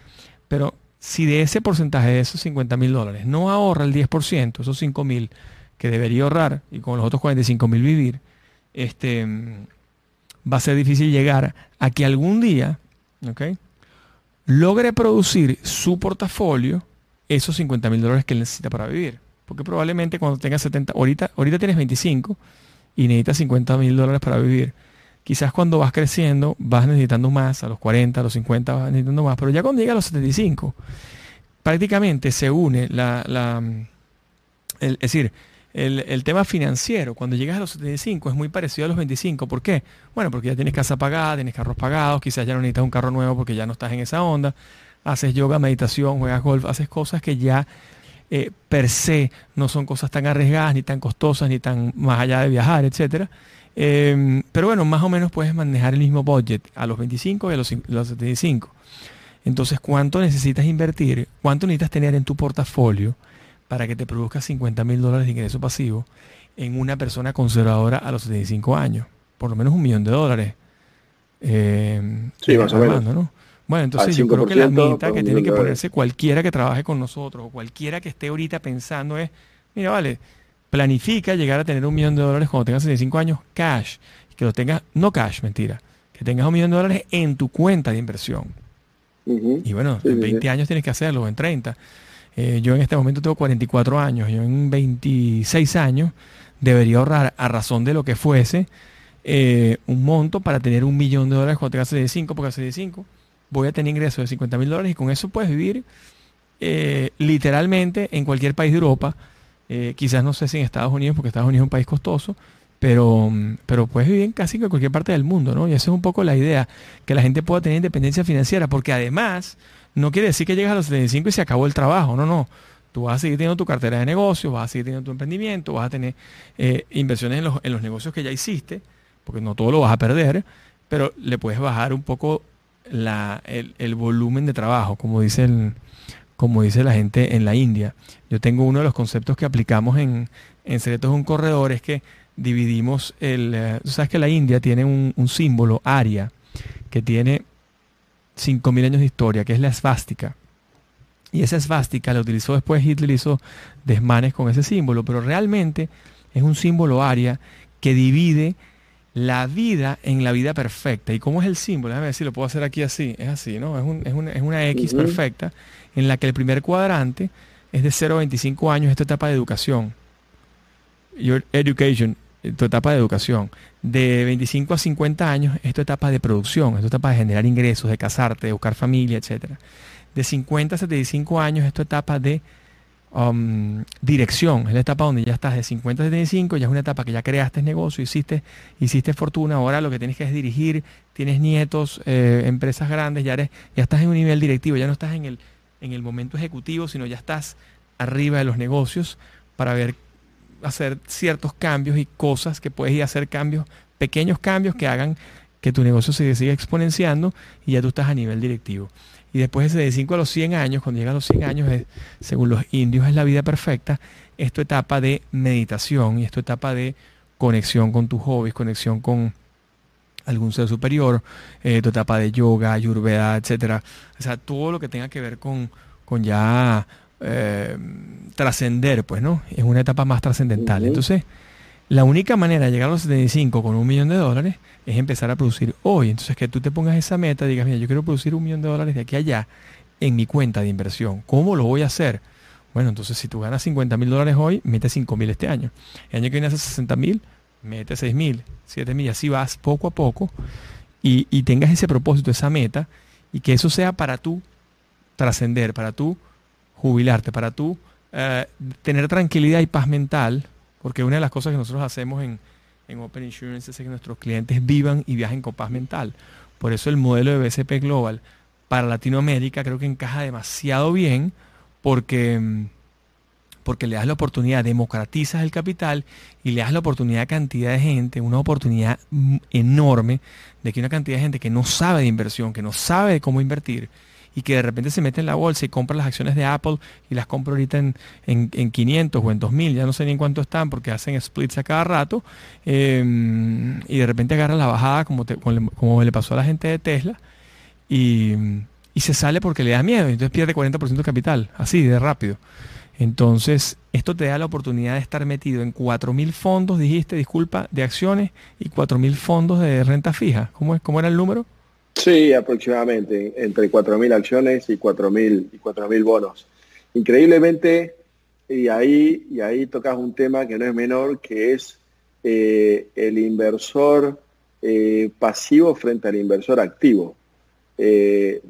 Pero si de ese porcentaje, de esos 50 mil dólares, no ahorra el 10%, esos 5 mil que debería ahorrar, y con los otros 45 mil vivir, este, va a ser difícil llegar a que algún día, logre producir su portafolio esos 50 mil dólares que él necesita para vivir. Porque probablemente cuando tenga 70, ahorita, ahorita tienes 25 y necesitas 50 mil dólares para vivir. Quizás cuando vas creciendo vas necesitando más, a los 40, a los 50 vas necesitando más, pero ya cuando llega a los 75, prácticamente se une la, la es decir, el, tema financiero, cuando llegas a los 75, es muy parecido a los 25. ¿Por qué? Bueno, porque ya tienes casa pagada, tienes carros pagados, quizás ya no necesitas un carro nuevo porque ya no estás en esa onda. Haces yoga, meditación, juegas golf, haces cosas que ya eh, per se no son cosas tan arriesgadas, ni tan costosas, ni tan más allá de viajar, etc. Em, pero bueno, más o menos puedes manejar el mismo budget a los 25 y a los, los 75. Entonces, ¿cuánto necesitas invertir? ¿Cuánto necesitas tener en tu portafolio? para que te produzca 50 mil dólares de ingreso pasivo en una persona conservadora a los 75 años. Por lo menos un millón de dólares. Eh, sí, más o menos. ¿no? Bueno, entonces yo creo que la mitad que tiene que ponerse cualquiera que trabaje con nosotros o cualquiera que esté ahorita pensando es, mira, vale, planifica llegar a tener un millón de dólares cuando tengas 65 años cash. Que lo tengas, no cash, mentira. Que tengas un millón de dólares en tu cuenta de inversión. Y bueno, en 20 años tienes que hacerlo, en 30. Eh, yo en este momento tengo 44 años, yo en 26 años debería ahorrar a razón de lo que fuese eh, un monto para tener un millón de dólares cuando tenga 65, porque a 65 voy a tener ingresos de 50 mil dólares y con eso puedes vivir eh, literalmente en cualquier país de Europa. Quizás no sé si en Estados Unidos, porque Estados Unidos es un país costoso, pero, pero puedes vivir en casi cualquier parte del mundo, ¿no? Y esa es un poco la idea, que la gente pueda tener independencia financiera, porque además no quiere decir que llegas a los 75 y se acabó el trabajo, no, no. Tú vas a seguir teniendo tu cartera de negocios, vas a seguir teniendo tu emprendimiento, vas a tener eh, inversiones en los, en los negocios que ya hiciste, porque no todo lo vas a perder, pero le puedes bajar un poco la, el, volumen de trabajo, como dice, el, como dice la gente en la India. Yo tengo uno de los conceptos que aplicamos en, en Secretos de un Corredor, es que dividimos el... Eh, tú sabes que la India tiene un, un símbolo, ARIA, que tiene 5.000 años de historia, que es la esvástica. Y esa esvástica la utilizó después Hitler, hizo desmanes con ese símbolo, pero realmente es un símbolo área que divide la vida en la vida perfecta. ¿Y cómo es el símbolo? Déjame si lo puedo hacer aquí así. Es así, ¿no? Es, una, X perfecta en la que el primer cuadrante es de 0 a 25 años, esta etapa de educación. Your education, tu etapa de educación. De 25 a 50 años es tu etapa de producción, es tu etapa de generar ingresos, de casarte, de buscar familia, etc. De 50 a 75 años es tu etapa de um, dirección, es la etapa donde ya estás de 50 a 75, ya es una etapa que ya creaste negocio, hiciste, hiciste fortuna, ahora lo que tienes que es dirigir, tienes nietos, eh, empresas grandes, ya, eres, ya estás en un nivel directivo, ya no estás en el, en el momento ejecutivo, sino ya estás arriba de los negocios para ver hacer ciertos cambios y cosas que puedes ir a hacer cambios, pequeños cambios que hagan que tu negocio se siga exponenciando y ya tú estás a nivel directivo. Y después de 5 a los 100 años, cuando llega a los 100 años, según los indios es la vida perfecta, es tu etapa de meditación y es etapa de conexión con tus hobbies, conexión con algún ser superior, eh, tu etapa de yoga, ayurveda, etcétera. O sea, todo lo que tenga que ver con, con ya eh, trascender, pues, ¿no? Es una etapa más trascendental. Entonces, la única manera de llegar a los 75 con un millón de dólares es empezar a producir hoy. Entonces, que tú te pongas esa meta, digas, mira, yo quiero producir un millón de dólares de aquí a allá en mi cuenta de inversión. ¿Cómo lo voy a hacer? Bueno, entonces si tú ganas 50 mil dólares hoy, mete 5 mil este año. El año que viene hace 60 mil, mete 6 mil, 7 mil, así vas poco a poco y, y tengas ese propósito, esa meta, y que eso sea para tú trascender, para tú jubilarte, para tú eh, tener tranquilidad y paz mental, porque una de las cosas que nosotros hacemos en, en Open Insurance es que nuestros clientes vivan y viajen con paz mental. Por eso el modelo de BCP Global para Latinoamérica creo que encaja demasiado bien porque, porque le das la oportunidad, democratizas el capital y le das la oportunidad a cantidad de gente, una oportunidad enorme de que una cantidad de gente que no sabe de inversión, que no sabe de cómo invertir, y que de repente se mete en la bolsa y compra las acciones de Apple y las compra ahorita en, en, 500 o en 2000, ya no sé ni en cuánto están porque hacen splits a cada rato em, y de repente agarra la bajada como, como, le pasó a la gente de Tesla y, y se sale porque le da miedo, y entonces pierde 40% de capital, así de rápido. Entonces, esto te da la oportunidad de estar metido en 4.000 fondos, dijiste, disculpa, de acciones y 4.000 fondos de renta fija. ¿Cómo, es, ¿Cómo era el número? Sí, aproximadamente, entre 4.000 acciones y 4.000 y 4.000 bonos. Increíblemente, y ahí, y ahí tocas un tema que no es menor, que es eh, el inversor eh, pasivo frente al inversor activo. Eh,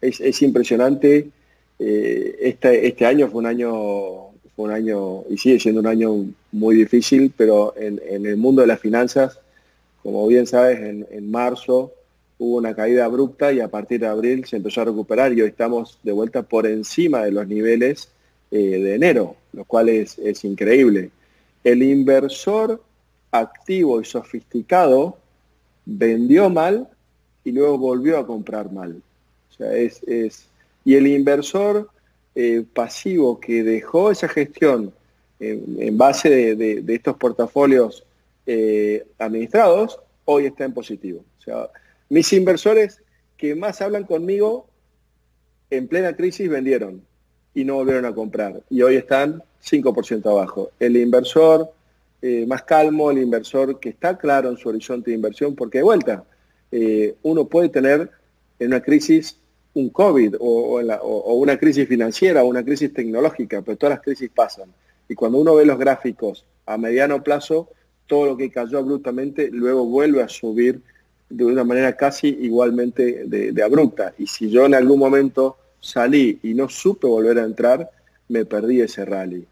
es, impresionante. Este, este, año fue un año, fue un año, y sigue siendo un año muy difícil, pero en, el mundo de las finanzas, como bien sabes, en, en marzo hubo una caída abrupta y a partir de abril se empezó a recuperar y hoy estamos de vuelta por encima de los niveles eh, de enero, lo cual es, increíble. El inversor activo y sofisticado vendió mal y luego volvió a comprar mal. O sea, es, y el inversor eh, pasivo que dejó esa gestión en, base de, estos portafolios eh, administrados, hoy está en positivo. Mis inversores que más hablan conmigo en plena crisis vendieron y no volvieron a comprar. Y hoy están 5% abajo. El inversor eh, más calmo, el inversor que está claro en su horizonte de inversión, porque de vuelta, eh, uno puede tener en una crisis un COVID o, o, una crisis financiera o una crisis tecnológica, pero todas las crisis pasan. Y cuando uno ve los gráficos a mediano plazo, todo lo que cayó abruptamente luego vuelve a subir de una manera casi igualmente de, abrupta. Y si yo en algún momento salí y no supe volver a entrar, me perdí ese rally.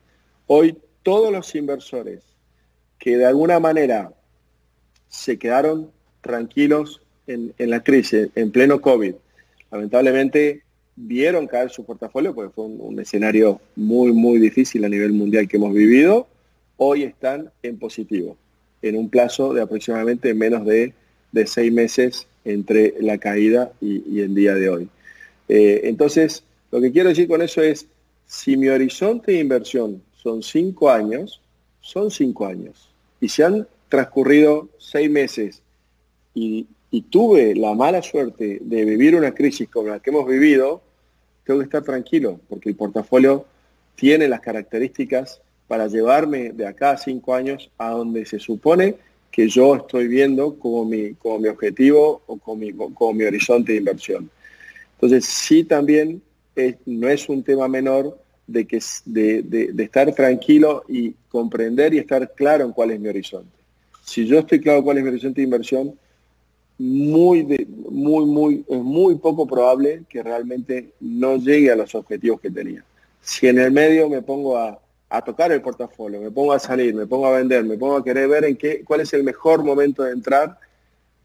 Hoy todos los inversores que de alguna manera se quedaron tranquilos en, la crisis, en pleno COVID, lamentablemente vieron caer su portafolio, porque fue un, escenario muy, muy difícil a nivel mundial que hemos vivido, hoy están en positivo, en un plazo de aproximadamente menos de de seis meses entre la caída y, el día de hoy. Eh, entonces, lo que quiero decir con eso es, si mi horizonte de inversión son cinco años, son cinco años. Y si han transcurrido seis meses y, y tuve la mala suerte de vivir una crisis como la que hemos vivido, tengo que estar tranquilo, porque el portafolio tiene las características para llevarme de acá a cinco años a donde se supone que yo estoy viendo como mi, como mi objetivo o como mi, como mi horizonte de inversión. Entonces, sí también no es un tema menor de, que, de, de, estar tranquilo y comprender y estar claro en cuál es mi horizonte. Si yo estoy claro cuál es mi horizonte de inversión, muy, de, muy, muy, es muy poco probable que realmente no llegue a los objetivos que tenía. Si en el medio me pongo a, a tocar el portafolio, me pongo a salir, me pongo a vender, me pongo a querer ver en qué, cuál es el mejor momento de entrar,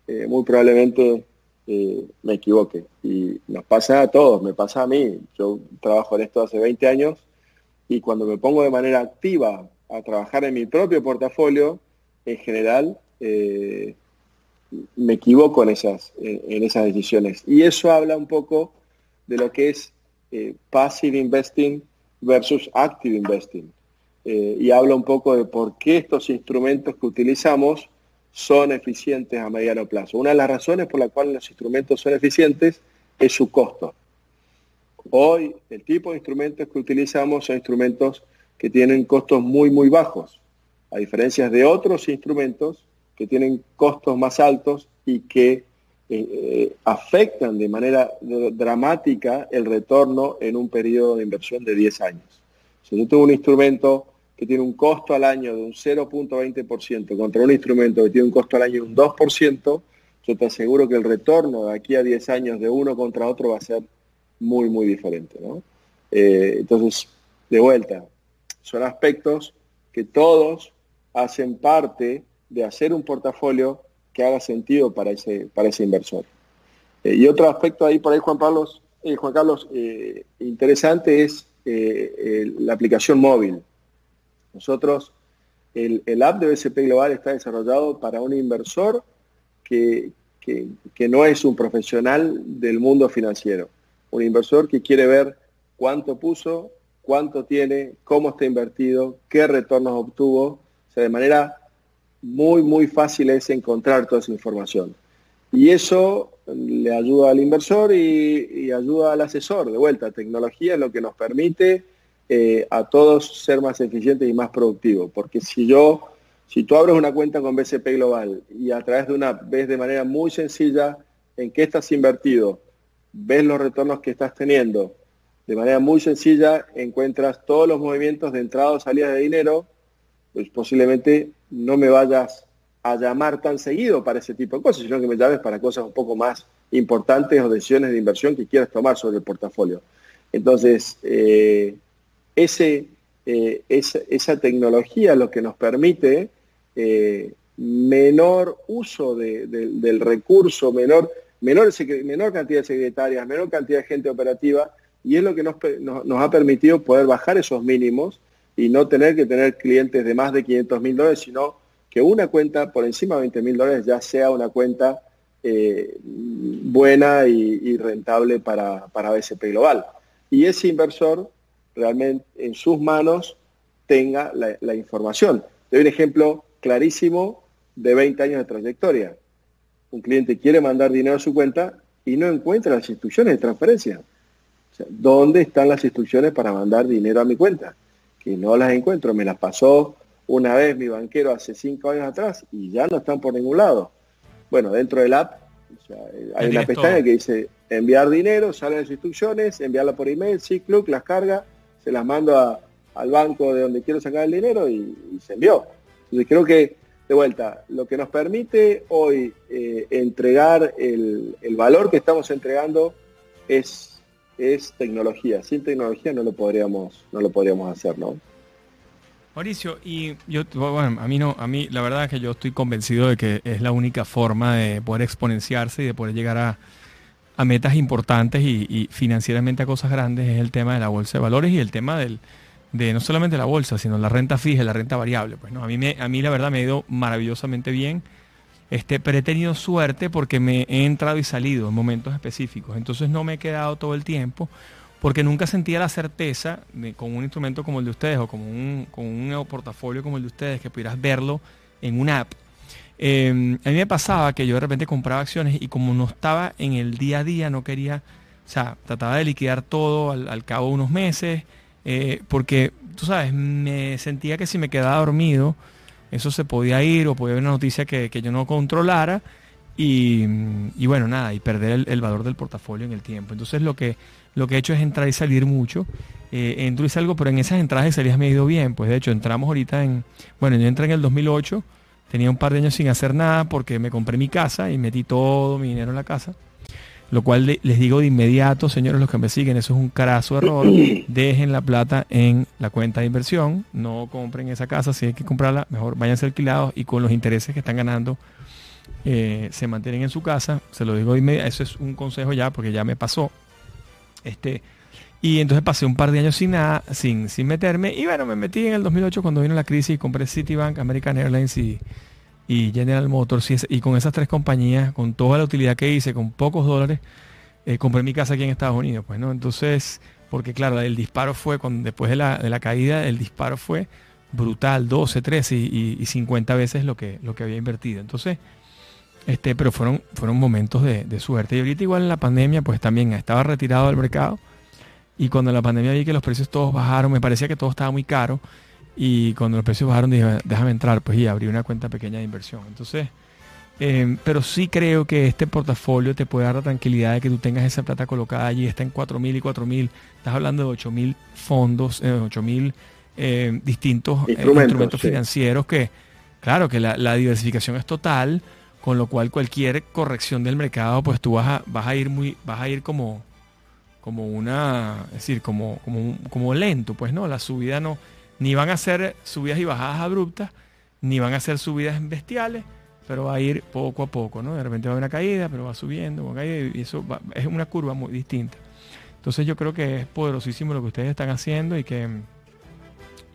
eh, muy probablemente eh, me equivoque. Y nos pasa a todos, me pasa a mí. Yo trabajo en esto hace 20 años y cuando me pongo de manera activa a trabajar en mi propio portafolio, en general, eh, me equivoco en esas, en, esas decisiones. Y eso habla un poco de lo que es passive investing versus active investing. Eh, y habla un poco de por qué estos instrumentos que utilizamos son eficientes a mediano plazo. Una de las razones por la cual los instrumentos son eficientes es su costo. Hoy el tipo de instrumentos que utilizamos son instrumentos que tienen costos muy, muy bajos, a diferencia de otros instrumentos que tienen costos más altos y que eh, eh, afectan de manera dramática el retorno en un periodo de inversión de 10 años. Si yo tengo un instrumento que tiene un costo al año de un 0.20% contra un instrumento que tiene un costo al año de un 2%, yo te aseguro que el retorno de aquí a 10 años de uno contra otro va a ser muy, muy diferente. Eh, entonces, de vuelta, son aspectos que todos hacen parte de hacer un portafolio que haga sentido para ese, para ese inversor. Eh, y otro aspecto ahí por ahí, Juan, Carlos, eh, Juan Carlos, eh, interesante es la aplicación móvil. Nosotros, el, app de BCP Global está desarrollado para un inversor que, que no es un profesional del mundo financiero. Un inversor que quiere ver cuánto puso, cuánto tiene, cómo está invertido, qué retornos obtuvo, o sea, de manera muy, muy fácil es encontrar toda esa información. Y eso le ayuda al inversor y, ayuda al asesor. De vuelta, tecnología es lo que nos permite eh, a todos ser más eficientes y más productivos. Porque si yo, si tú abres una cuenta con BCP Global y a través de una, ves de manera muy sencilla en qué estás invertido, ves los retornos que estás teniendo, de manera muy sencilla encuentras todos los movimientos de entrada o salida de dinero, pues posiblemente no me vayas a llamar tan seguido para ese tipo de cosas, sino que me llames para cosas un poco más importantes o decisiones de inversión que quieras tomar sobre el portafolio. Entonces, eh, ese, eh, esa, tecnología lo que nos permite eh, menor uso del recurso, menor, menor, menor cantidad de secretarias, menor cantidad de gente operativa, y es lo que nos, nos ha permitido poder bajar esos mínimos y no tener que tener clientes de más de 500 mil dólares, sino que una cuenta por encima de 20 mil dólares ya sea una cuenta eh, buena y, rentable para, para BSP Global. Y ese inversor realmente en sus manos tenga la, información. Te doy un ejemplo clarísimo de 20 años de trayectoria. Un cliente quiere mandar dinero a su cuenta y no encuentra las instrucciones de transferencia. ¿Dónde están las instrucciones para mandar dinero a mi cuenta? Que no las encuentro. Me las pasó una vez mi banquero hace cinco años atrás y ya no están por ningún lado. Bueno, dentro del app hay una pestaña que dice enviar dinero, salen las instrucciones, enviarla por email, sí, club, las carga, se las mando al banco de donde quiero sacar el dinero y, se envió. Entonces creo que, de vuelta, lo que nos permite hoy eh, entregar el, el valor que estamos entregando es es tecnología. Sin tecnología no lo podríamos, no lo podríamos hacer, ¿no? Mauricio, y yo, bueno, a mí no, a mí la verdad es que yo estoy convencido de que es la única forma de poder exponenciarse y de poder llegar a, metas importantes y, financieramente a cosas grandes es el tema de la bolsa de valores y el tema del, de no solamente la bolsa, sino la renta fija y la renta variable. Pues, ¿no? a, mí me, a mí la verdad me ha ido maravillosamente bien este, pero he tenido suerte porque me he entrado y salido en momentos específicos. Entonces no me he quedado todo el tiempo porque nunca sentía la certeza de, con un instrumento como el de ustedes o como un, con un portafolio como el de ustedes que pudieras verlo en una app. Em, a mí me pasaba que yo de repente compraba acciones y como no estaba en el día a día, no quería, o sea, trataba de liquidar todo al, cabo de unos meses eh, porque, tú sabes, me sentía que si me quedaba dormido, eso se podía ir o podía haber una noticia que, yo no controlara y, bueno, nada, y perder el, valor del portafolio en el tiempo. Entonces lo que, lo que he hecho es entrar y salir mucho. Eh, entro y salgo, pero en esas entradas y salidas me ha ido bien. Pues de hecho, entramos ahorita en, bueno, yo entré en el 2008, tenía un par de años sin hacer nada porque me compré mi casa y metí todo mi dinero en la casa. Lo cual les digo de inmediato, señores, los que me siguen, eso es un carazo error. Dejen la plata en la cuenta de inversión. No compren esa casa. Si hay que comprarla, mejor váyanse alquilados y con los intereses que están ganando eh, se mantienen en su casa. Se lo digo de inmediato. Eso es un consejo ya porque ya me pasó. Este, y entonces pasé un par de años sin nada, sin, sin meterme. Y bueno, me metí en el 2008 cuando vino la crisis y compré Citibank, American Airlines y, y General Motors y, con esas tres compañías, con toda la utilidad que hice, con pocos dólares, eh, compré mi casa aquí en Estados Unidos, pues, ¿no? Entonces, porque claro, el disparo fue, cuando, después de la, caída, el disparo fue brutal, 12, 13 y, 50 veces lo que, lo que había invertido. Entonces, este, pero fueron, fueron momentos de, de, suerte. Y ahorita igual en la pandemia, pues también estaba retirado del mercado. Y cuando la pandemia vi que los precios todos bajaron, me parecía que todo estaba muy caro. Y cuando los precios bajaron dije, déjame entrar, pues y abrí una cuenta pequeña de inversión. Entonces, em, pero sí creo que este portafolio te puede dar la tranquilidad de que tú tengas esa plata colocada allí, está en 4.000 y 4.000, estás hablando de 8.000 fondos, eh, 8.000 em, distintos eh, instrumentos, financieros que, claro, que la, diversificación es total, con lo cual cualquier corrección del mercado, pues tú vas a, vas a ir muy, vas a ir como, como una, es decir, como, como, como lento, pues no, la subida no ni van a ser subidas y bajadas abruptas, ni van a ser subidas bestiales, pero va a ir poco a poco, ¿no? De repente va a haber una caída, pero va subiendo, va y eso es una curva muy distinta. Entonces yo creo que es poderosísimo lo que ustedes están haciendo y que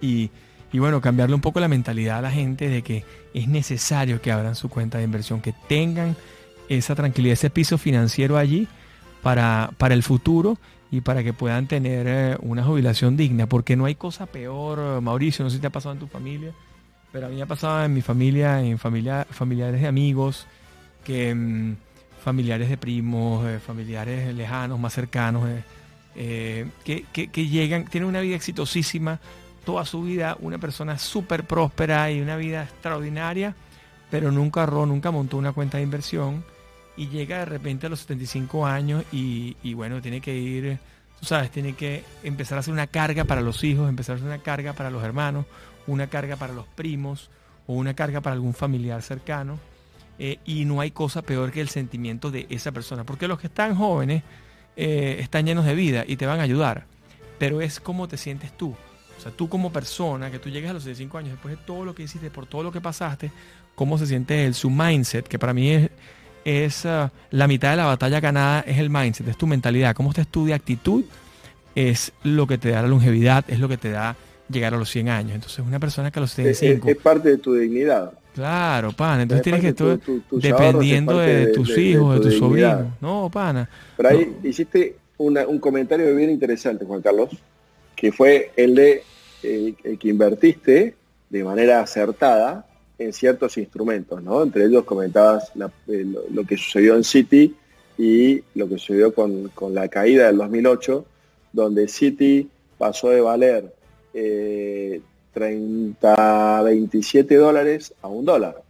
y, bueno, cambiarle un poco la mentalidad a la gente de que es necesario que abran su cuenta de inversión, que tengan esa tranquilidad, ese piso financiero allí para, para el futuro y para que puedan tener eh, una jubilación digna, porque no hay cosa peor, Mauricio, no sé si te ha pasado en tu familia, pero a mí me ha pasado en mi familia, en familia, familiares de amigos, que mm, familiares de primos, eh, familiares lejanos, más cercanos, eh, que, que, llegan, tienen una vida exitosísima, toda su vida, una persona súper próspera y una vida extraordinaria, pero nunca ahorró, nunca montó una cuenta de inversión y llega de repente a los 75 años y, bueno, tiene que ir, tú sabes, tiene que empezar a hacer una carga para los hijos, empezar a hacer una carga para los hermanos, una carga para los primos o una carga para algún familiar cercano. Eh, y no hay cosa peor que el sentimiento de esa persona, porque los que están jóvenes eh, están llenos de vida y te van a ayudar, pero es como te sientes tú. O sea, tú como persona, que tú llegues a los 65 años, después de todo lo que hiciste, por todo lo que pasaste, cómo se siente él, su mindset, que para mí es, es ah, la mitad de la batalla ganada es el mindset, es tu mentalidad, cómo te estudia actitud, es lo que te da la longevidad, es lo que te da llegar a los 100 años. Entonces, una persona que a los 75... Es, parte de tu dignidad. Claro, pana. Entonces tienes que estar dependiendo de, tus hijos, de, tus sobrinos. No, pana. Pero ahí hiciste un comentario bien interesante, Juan Carlos, que fue el de el que invertiste de manera acertada en ciertos instrumentos, ¿no? Entre ellos comentabas eh, lo, que sucedió en City y lo que sucedió con, la caída del 2008, donde City pasó de valer 30, eh, 27 dólares a un dólar.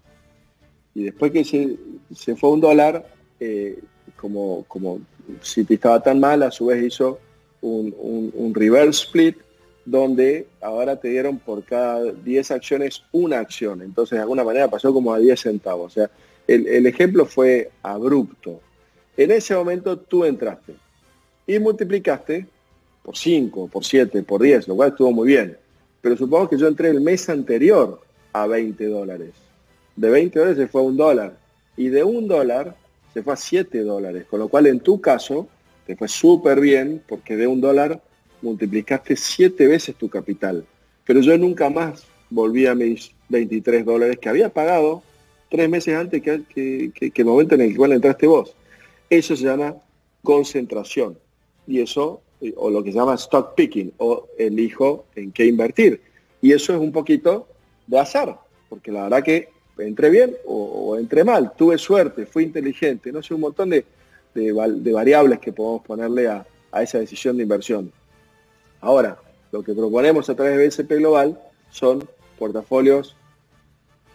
Y después que se, fue a un dólar, eh, como, como City estaba tan mal, a su vez hizo un, un reverse split donde ahora te dieron por cada 10 acciones una acción. Entonces, de alguna manera pasó como a 10 centavos. O sea, el, ejemplo fue abrupto. En ese momento tú entraste y multiplicaste por 5, por 7, por 10, lo cual estuvo muy bien. Pero supongo que yo entré el mes anterior a 20 dólares. De 20 dólares se fue a un dólar. Y de un dólar se fue a 7 dólares. Con lo cual en tu caso te fue súper bien porque de un dólar multiplicaste siete veces tu capital. Pero yo nunca más volví a mis 23 dólares que había pagado tres meses antes que, que, el momento en el cual entraste vos. Eso se llama concentración. Y eso, eh, o lo que se llama stock picking, o elijo en qué invertir. Y eso es un poquito de azar, porque la verdad que entré bien o, entré mal, tuve suerte, fui inteligente, no sé, un montón de, variables que podemos ponerle a esa decisión de inversión. Ahora, Lo que proponemos a través de BSP Global son portafolios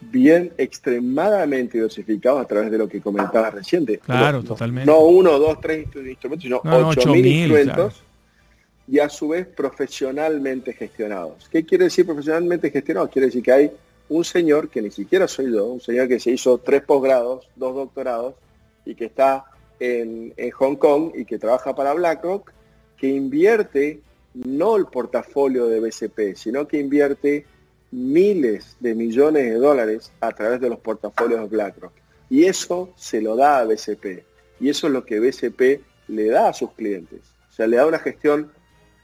bien extremadamente diversificados a través de lo que comentaba reciente. Claro, totalmente. No uno, dos, tres instrumentos, sino ocho mil instrumentos y a su vez profesionalmente gestionados. ¿Qué quiere decir profesionalmente gestionados? Quiere decir que hay un señor que ni siquiera soy yo, un señor que se hizo tres posgrados, dos doctorados y que está en, en Hong Kong y que trabaja para BlackRock, que invierte no el portafolio de BCP, sino que invierte miles de millones de dólares a través de los portafolios de BlackRock. Y eso se lo da a BCP. Y eso es lo que BCP le da a sus clientes. O sea, le da una gestión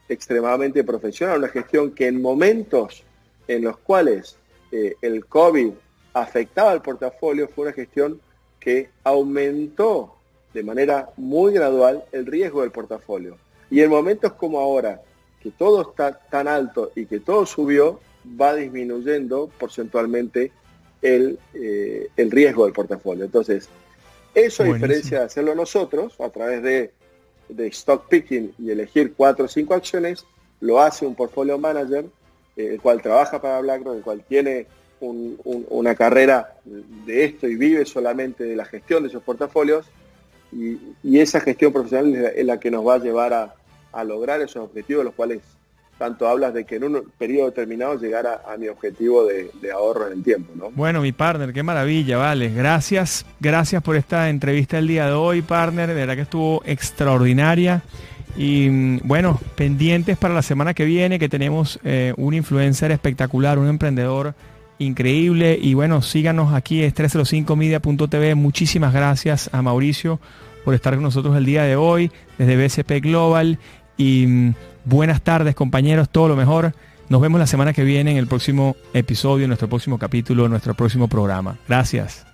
extremadamente profesional, una gestión que en momentos en los cuales eh, el COVID afectaba al portafolio fue una gestión que aumentó de manera muy gradual el riesgo del portafolio. Y en momentos como ahora, que todo está tan alto y que todo subió, va disminuyendo porcentualmente el, eh, el riesgo del portafolio. Entonces, eso a diferencia de hacerlo nosotros a través de de stock picking y elegir cuatro o cinco acciones, lo hace un portfolio manager, eh, el cual trabaja para BlackRock, el cual tiene una carrera de esto y vive solamente de la gestión de esos portafolios, y, esa gestión profesional es la, que nos va a llevar a, a lograr esos objetivos, los cuales tanto hablas de que en un periodo determinado llegara a mi objetivo de, ahorro en el tiempo. ¿no? Bueno, mi partner, qué maravilla, vale. Gracias, gracias por esta entrevista el día de hoy, partner. De verdad que estuvo extraordinaria. Y mm, bueno, pendientes para la semana que viene, que tenemos eh, un influencer espectacular, un emprendedor increíble. Y bueno, síganos aquí, es 305media.tv. Muchísimas gracias a Mauricio por estar con nosotros el día de hoy, desde BCP Global. Y mm, Buenas tardes compañeros, todo lo mejor. Nos vemos la semana que viene en el próximo episodio, en nuestro próximo capítulo, en nuestro próximo programa. Gracias.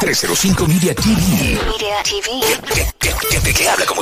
...305 Media TV. Media TV. Que, habla como